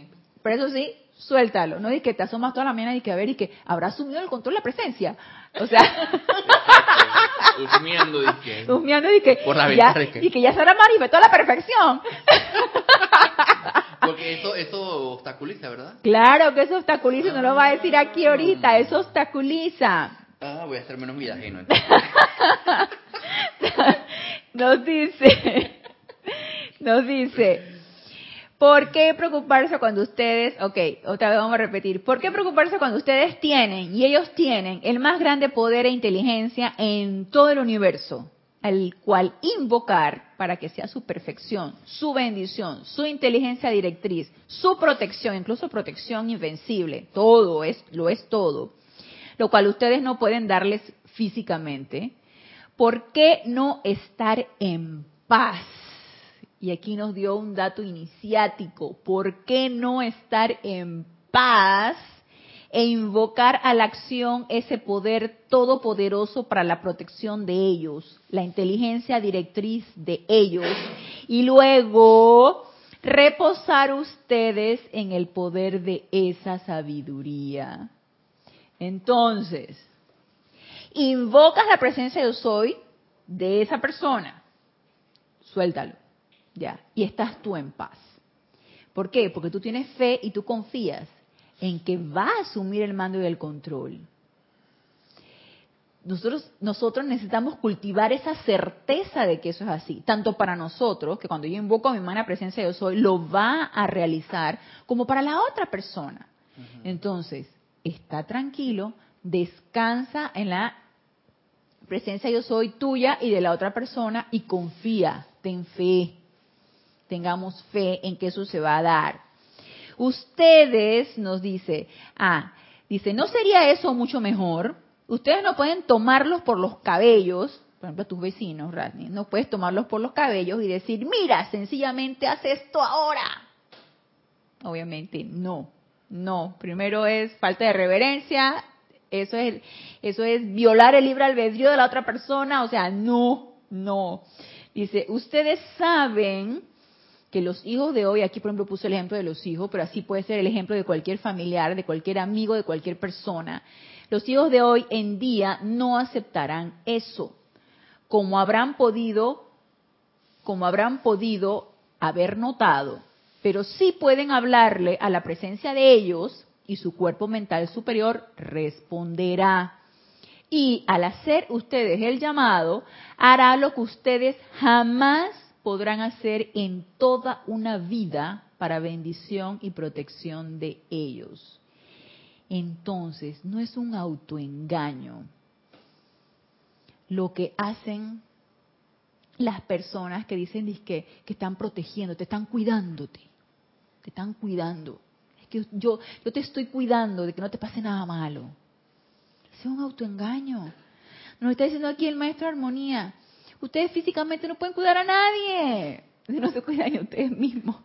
Pero eso sí, suéltalo, no es que te asomas toda la mañana y que a ver y que habrá asumido el control la presencia. O sea, que, husmeando y que, por la ya, y que ya se habrá manifestado la perfección. *laughs* Porque eso, eso obstaculiza, ¿verdad? Claro que eso obstaculiza, no lo va a decir aquí ahorita, eso obstaculiza. Ah, voy a hacer menos vida ajeno. *laughs* nos dice, nos dice, ¿por qué preocuparse cuando ustedes, ok, otra vez vamos a repetir, ¿por qué preocuparse cuando ustedes tienen y ellos tienen el más grande poder e inteligencia en todo el universo? al cual invocar para que sea su perfección, su bendición, su inteligencia directriz, su protección, incluso protección invencible, todo es, lo es todo lo cual ustedes no pueden darles físicamente, ¿por qué no estar en paz? Y aquí nos dio un dato iniciático, ¿por qué no estar en paz e invocar a la acción ese poder todopoderoso para la protección de ellos, la inteligencia directriz de ellos, y luego reposar ustedes en el poder de esa sabiduría? Entonces, invocas la presencia de soy de esa persona. Suéltalo. Ya. Y estás tú en paz. ¿Por qué? Porque tú tienes fe y tú confías en que va a asumir el mando y el control. Nosotros, nosotros necesitamos cultivar esa certeza de que eso es así, tanto para nosotros, que cuando yo invoco a mi hermana presencia yo soy, lo va a realizar, como para la otra persona. Entonces, está tranquilo, descansa en la presencia yo soy tuya y de la otra persona y confía, ten fe, tengamos fe en que eso se va a dar. Ustedes, nos dice, ah, dice, ¿no sería eso mucho mejor? Ustedes no pueden tomarlos por los cabellos, por ejemplo, tus vecinos, Radney, no puedes tomarlos por los cabellos y decir, mira, sencillamente haz esto ahora. Obviamente no. No, primero es falta de reverencia, eso es, eso es violar el libre albedrío de la otra persona, o sea, no, no. Dice, ustedes saben que los hijos de hoy, aquí por ejemplo puse el ejemplo de los hijos, pero así puede ser el ejemplo de cualquier familiar, de cualquier amigo, de cualquier persona. Los hijos de hoy en día no aceptarán eso, como habrán podido, como habrán podido haber notado, pero sí pueden hablarle a la presencia de ellos y su cuerpo mental superior responderá. Y al hacer ustedes el llamado, hará lo que ustedes jamás podrán hacer en toda una vida para bendición y protección de ellos. Entonces, no es un autoengaño lo que hacen las personas que dicen que, que están protegiendo, te están cuidándote, te están cuidando. Es que yo, yo te estoy cuidando de que no te pase nada malo. es un autoengaño. Nos está diciendo aquí el maestro armonía. Ustedes físicamente no pueden cuidar a nadie. No se cuidan a ustedes mismos.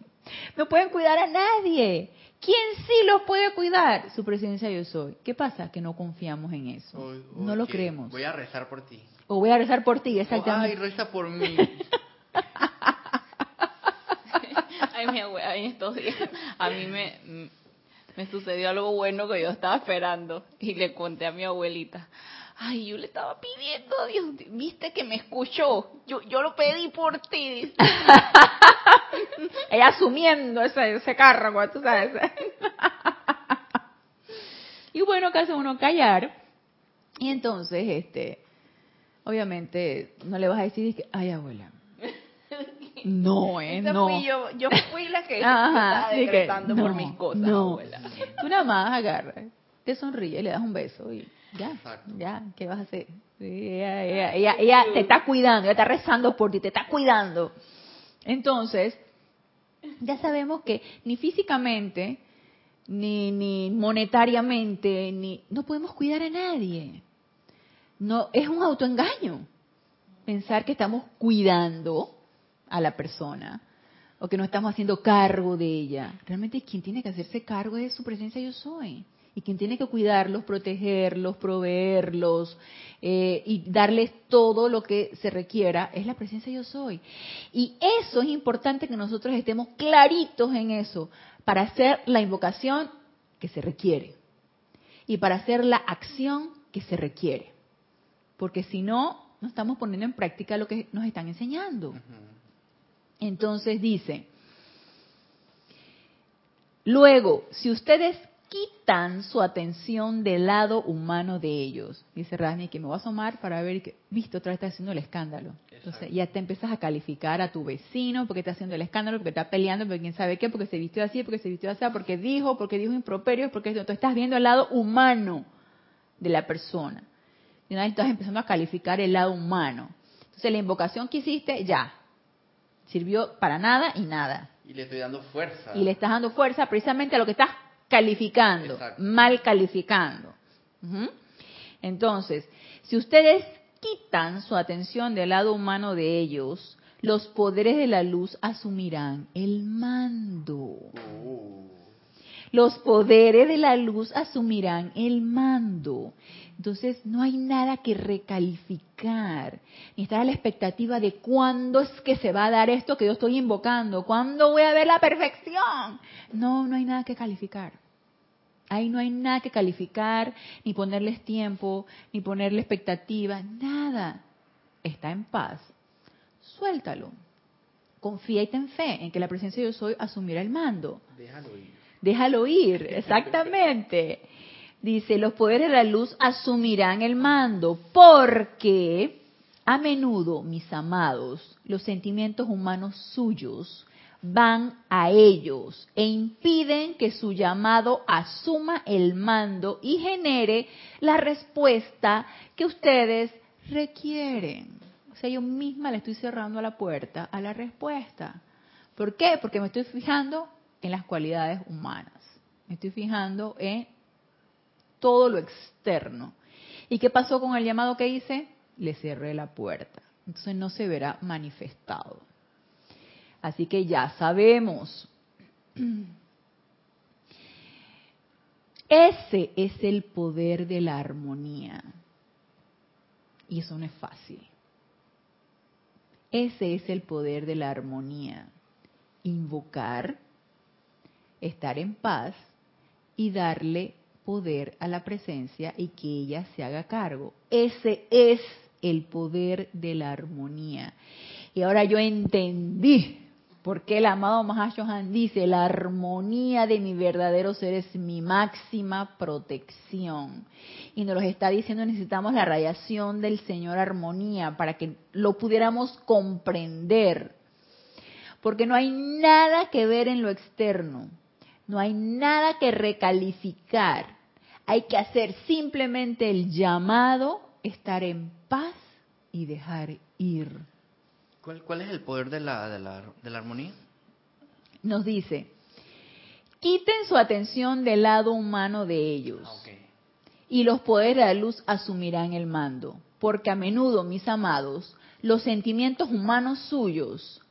No pueden cuidar a nadie. ¿Quién sí los puede cuidar? Su presencia yo soy. ¿Qué pasa? Que no confiamos en eso. no lo creemos. Voy a rezar por ti. O voy a rezar por ti, exactamente. ay, reza por mí. *laughs* ay, mi abuela, en estos días, a mí me, me sucedió algo bueno que yo estaba esperando y le conté a mi abuelita. Ay, yo le estaba pidiendo a Dios, viste que me escuchó. Yo, yo lo pedí por ti. *laughs* Ella asumiendo ese, ese cargo, tú sabes. *laughs* y bueno, acá hace uno callar. Y entonces, este, obviamente, no le vas a decir que, ay, abuela. *laughs* No, eh, no. Fui yo, yo fui la que estaba decretando por mis cosas, no. abuela. Tú nada más agarras, te sonríe, le das un beso y ya, ya, ¿qué vas a hacer? ella, ella, ella, te está cuidando, ella está rezando por ti, te está cuidando. Entonces, ya sabemos que ni físicamente, ni, ni monetariamente, ni no podemos cuidar a nadie. No, es un autoengaño pensar que estamos cuidando a la persona o que no estamos haciendo cargo de ella. Realmente quien tiene que hacerse cargo es su presencia yo soy y quien tiene que cuidarlos, protegerlos, proveerlos eh, y darles todo lo que se requiera es la presencia yo soy. Y eso es importante que nosotros estemos claritos en eso para hacer la invocación que se requiere y para hacer la acción que se requiere. Porque si no, no estamos poniendo en práctica lo que nos están enseñando. Entonces dice, luego, si ustedes quitan su atención del lado humano de ellos. Dice Rasni que me voy a asomar para ver que, viste, otra vez está haciendo el escándalo. Entonces ya te empiezas a calificar a tu vecino porque está haciendo el escándalo, porque está peleando, porque quién sabe qué, porque se vistió así, porque se vistió así, porque dijo, porque dijo improperio, porque tú estás viendo el lado humano de la persona. Y una vez estás empezando a calificar el lado humano. Entonces la invocación que hiciste, ya, sirvió para nada y nada. Y le estoy dando fuerza. Y le estás dando fuerza precisamente a lo que estás calificando, mal calificando. Entonces, si ustedes quitan su atención del lado humano de ellos, los poderes de la luz asumirán el mando. Oh. Los poderes de la luz asumirán el mando. Entonces no hay nada que recalificar, ni estar a la expectativa de cuándo es que se va a dar esto que yo estoy invocando, cuándo voy a ver la perfección. No, no hay nada que calificar. Ahí no hay nada que calificar, ni ponerles tiempo, ni ponerle expectativa, nada. Está en paz. Suéltalo. Confía y ten fe en que la presencia de yo soy asumirá el mando. Déjalo ir. Déjalo ir, *laughs* exactamente. Dice, los poderes de la luz asumirán el mando porque a menudo, mis amados, los sentimientos humanos suyos van a ellos e impiden que su llamado asuma el mando y genere la respuesta que ustedes requieren. O sea, yo misma le estoy cerrando la puerta a la respuesta. ¿Por qué? Porque me estoy fijando en las cualidades humanas. Me estoy fijando en todo lo externo. ¿Y qué pasó con el llamado que hice? Le cerré la puerta. Entonces no se verá manifestado. Así que ya sabemos. *clears throat* Ese es el poder de la armonía. Y eso no es fácil. Ese es el poder de la armonía. invocar, estar en paz y darle poder a la presencia y que ella se haga cargo. Ese es el poder de la armonía. Y ahora yo entendí por qué el amado Mahashohan dice, la armonía de mi verdadero ser es mi máxima protección. Y nos lo está diciendo, necesitamos la radiación del Señor armonía para que lo pudiéramos comprender. Porque no hay nada que ver en lo externo, no hay nada que recalificar. Hay que hacer simplemente el llamado, estar en paz y dejar ir. ¿Cuál, es el poder de la, de, la, armonía? Nos dice, quiten su atención del lado humano de ellos ah, y los poderes de la luz asumirán el mando, porque a menudo, mis amados, los sentimientos humanos suyos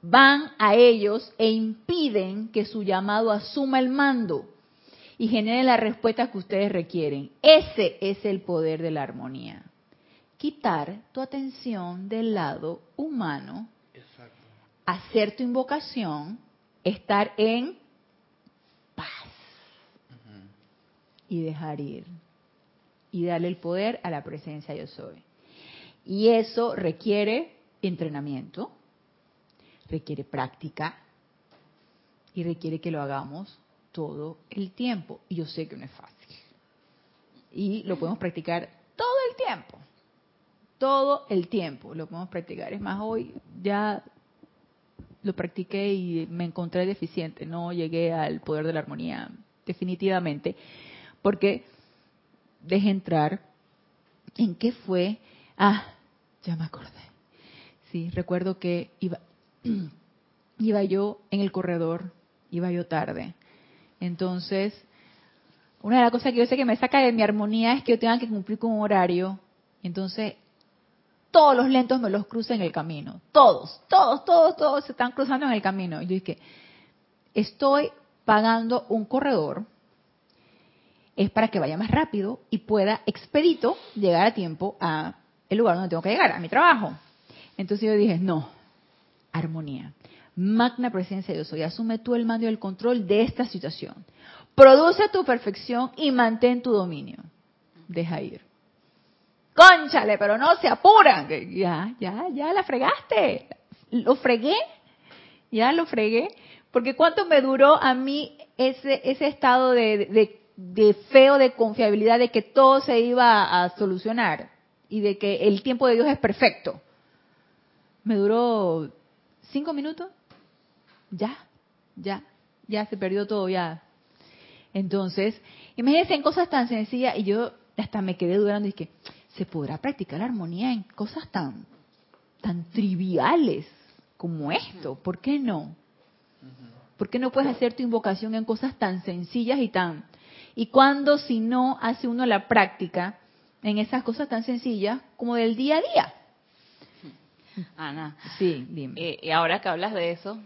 van a ellos e impiden que su llamado asuma el mando y genere la respuesta que ustedes requieren. Ese es el poder de la armonía quitar tu atención del lado humano, hacer tu invocación, estar en paz y dejar ir y darle el poder a la presencia yo soy. Y eso requiere entrenamiento, requiere práctica y requiere que lo hagamos todo el tiempo. Y yo sé que no es fácil. Y lo podemos practicar todo el tiempo todo el tiempo. Lo podemos practicar. Es más, hoy ya lo practiqué y me encontré deficiente. No llegué al poder de la armonía, definitivamente. Porque dejé entrar en qué fue. Ah, ya me acordé. Sí, recuerdo que iba, *clears throat* iba yo en el corredor, iba yo tarde. Entonces, una de las cosas que yo sé que me saca de mi armonía es que yo tenga que cumplir con un horario. Entonces, todos los lentos me los cruzo en el camino. Todos, todos, todos, todos se están cruzando en el camino. Y yo dije, estoy pagando un corredor, es para que vaya más rápido y pueda expedito llegar a tiempo a el lugar donde tengo que llegar, a mi trabajo. Entonces yo dije, no, armonía. Magna presencia yo soy. Asume tú el mando y el control de esta situación. Produce tu perfección y mantén tu dominio. Deja ir. Conchale, pero no se apuran. Ya, ya, ya la fregaste. Lo fregué. Ya lo fregué. Porque cuánto me duró a mí ese, ese estado de, de, de feo, de confiabilidad, de que todo se iba a solucionar y de que el tiempo de Dios es perfecto. Me duró cinco minutos. Ya, ya, ya se perdió todo, ya. Entonces, imagínense en cosas tan sencillas y yo hasta me quedé dudando y dije, se podrá practicar la armonía en cosas tan, tan triviales como esto. ¿Por qué no? ¿Por qué no puedes hacer tu invocación en cosas tan sencillas y tan... Y cuando si no hace uno la práctica en esas cosas tan sencillas como del día a día? Ana, sí, dime. Eh, y ahora que hablas de eso,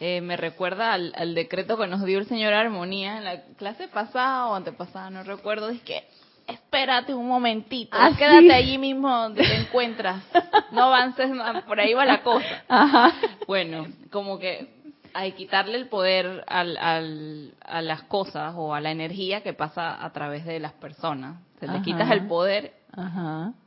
eh, me recuerda al, al, decreto que nos dio el señor Armonía en la clase pasada o antepasada, no recuerdo, es que espérate un momentito, ah, quédate allí mismo donde te encuentras, no avances más, por ahí va la cosa. Bueno, como que hay quitarle el poder al, a las cosas o a la energía que pasa a través de las personas. Se le quitas el poder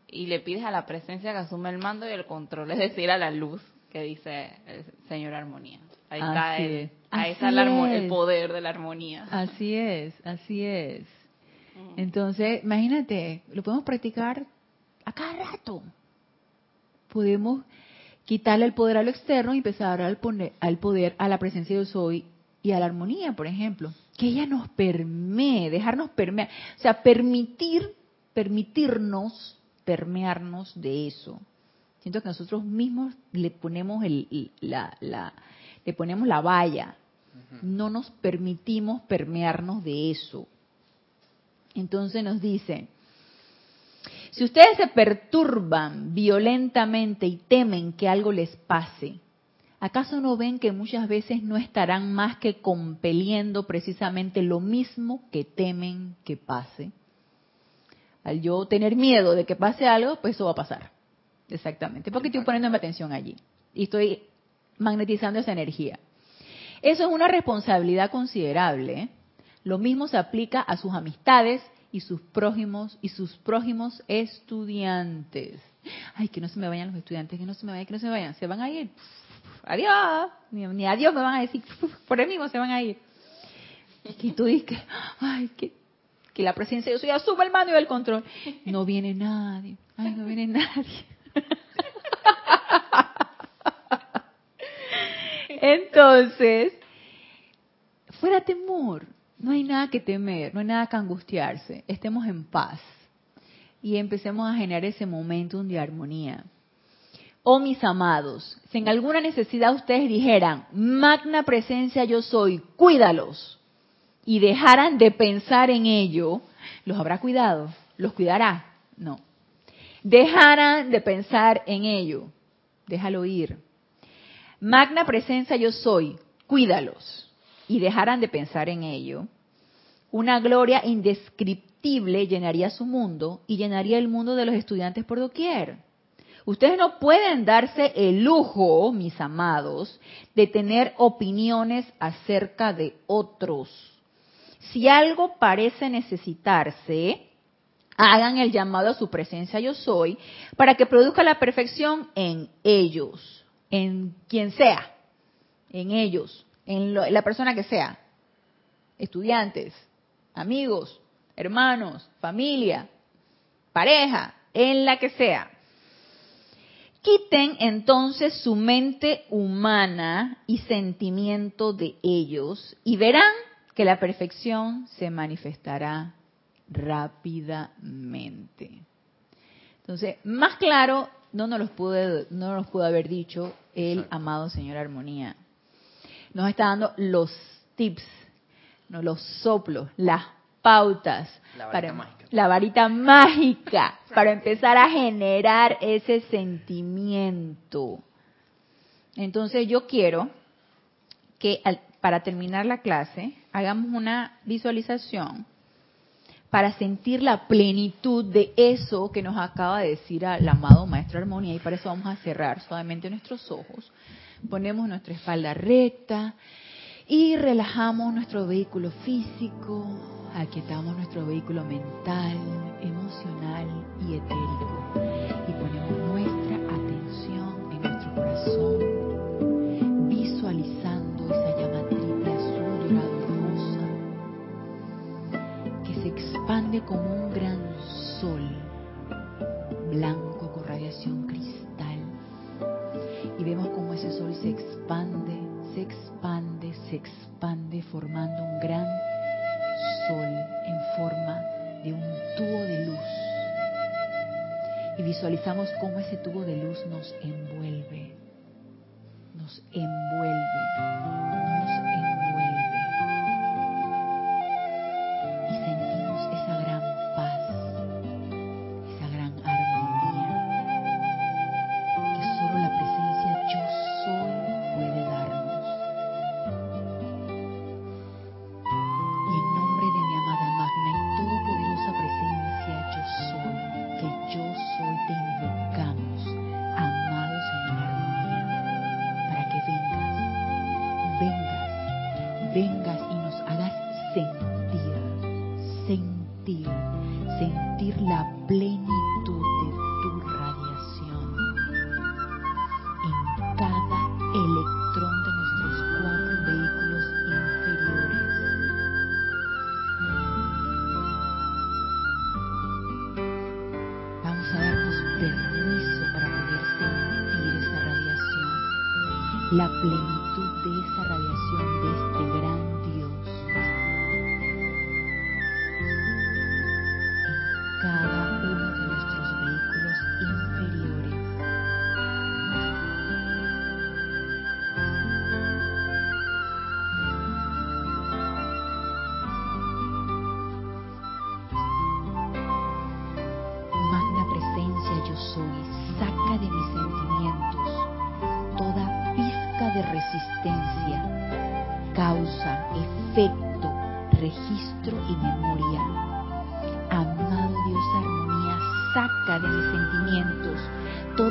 y le pides a la presencia que asume el mando y el control, es decir, a la luz que dice el señor Armonía. Ahí está, el, ahí está el poder de la armonía. Así es, así es. Entonces, imagínate, lo podemos practicar a cada rato. Podemos quitarle el poder a lo externo y empezar al, poner, al poder a la presencia de soy y a la armonía, por ejemplo. Que ella nos permee, dejarnos permear. O sea, permitir, permitirnos permearnos de eso. Siento que nosotros mismos le ponemos el, la, la, le ponemos la valla. No nos permitimos permearnos de eso. Entonces nos dice, si ustedes se perturban violentamente y temen que algo les pase, ¿acaso no ven que muchas veces no estarán más que compeliendo precisamente lo mismo que temen que pase? Al yo tener miedo de que pase algo, pues eso va a pasar. Exactamente, porque estoy poniéndome atención allí. Y estoy magnetizando esa energía. Eso es una responsabilidad considerable. ¿eh? Lo mismo se aplica a sus amistades y sus prójimos y sus prójimos estudiantes. Ay, que no se me vayan los estudiantes, que no se me vayan, que no se me vayan. Se van a ir. Adiós. Ni, adiós me van a decir. *laughs* Por el mismo se van a ir. Y tú dices, ay, que, la presencia yo soy asume el mando y el control. No viene nadie. Ay, no viene nadie. *laughs* Entonces, fuera temor, no hay nada que temer, no hay nada que angustiarse, estemos en paz y empecemos a generar ese momentum de armonía. Oh mis amados, si en alguna necesidad ustedes dijeran, magna presencia yo soy, cuídalos, y dejaran de pensar en ello, ¿los habrá cuidado? ¿Los cuidará? No. Dejaran de pensar en ello, déjalo ir. Magna presencia yo soy, cuídalos y dejaran de pensar en ello, una gloria indescriptible llenaría su mundo y llenaría el mundo de los estudiantes por doquier. Ustedes no pueden darse el lujo, mis amados, de tener opiniones acerca de otros. Si algo parece necesitarse, hagan el llamado a su presencia yo soy para que produzca la perfección en ellos en quien sea, en ellos, en la persona que sea, estudiantes, amigos, hermanos, familia, pareja, en la que sea. Quiten entonces su mente humana y sentimiento de ellos y verán que la perfección se manifestará rápidamente. Entonces, más claro no nos los pude, no nos pudo haber dicho el amado Señor Armonía. Nos está dando los tips, ¿no? los soplos, las pautas, la varita para, mágica, la varita mágica *laughs* para empezar a generar ese sentimiento. Entonces yo quiero que para terminar la clase hagamos una visualización para sentir la plenitud de eso que nos acaba de decir el amado Maestro Armonía y para eso vamos a cerrar suavemente nuestros ojos. Ponemos nuestra espalda recta y relajamos nuestro vehículo físico, aquietamos nuestro vehículo mental, emocional y etérico y ponemos nuestra atención en nuestro corazón, visualizando esa llama triple azul, rosa que se expande como un gran sol formando un gran sol en forma de un tubo de luz. Y visualizamos cómo ese tubo de luz nos envuelve, nos envuelve,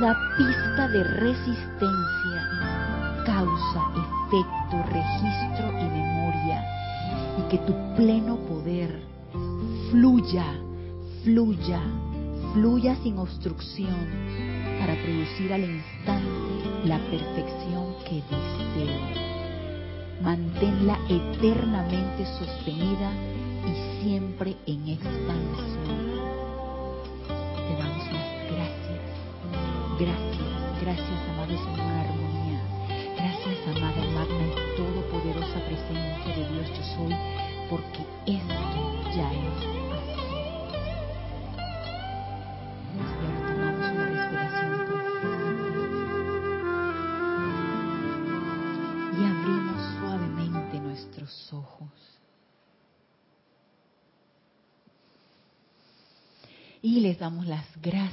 toda pista de resistencia, causa, efecto, registro y memoria. Y que tu pleno poder fluya, fluya, fluya sin obstrucción para producir al instante la perfección que deseo. Manténla eternamente sostenida y siempre en expansión. Gracias, amado Señor Armonía. Gracias, amada, magna y todopoderosa presencia de Dios yo soy,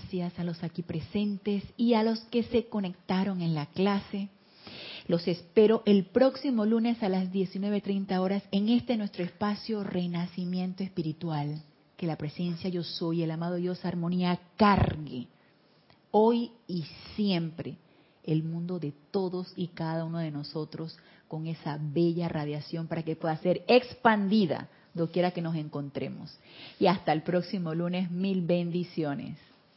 gracias a los aquí presentes y a los que se conectaron en la clase. Los espero el próximo lunes a las 19.30 horas en este nuestro espacio Renacimiento Espiritual. Que la presencia yo soy, el amado Dios Armonía, cargue hoy y siempre el mundo de todos y cada uno de nosotros con esa bella radiación para que pueda ser expandida doquiera que nos encontremos. Y hasta el próximo lunes, mil bendiciones.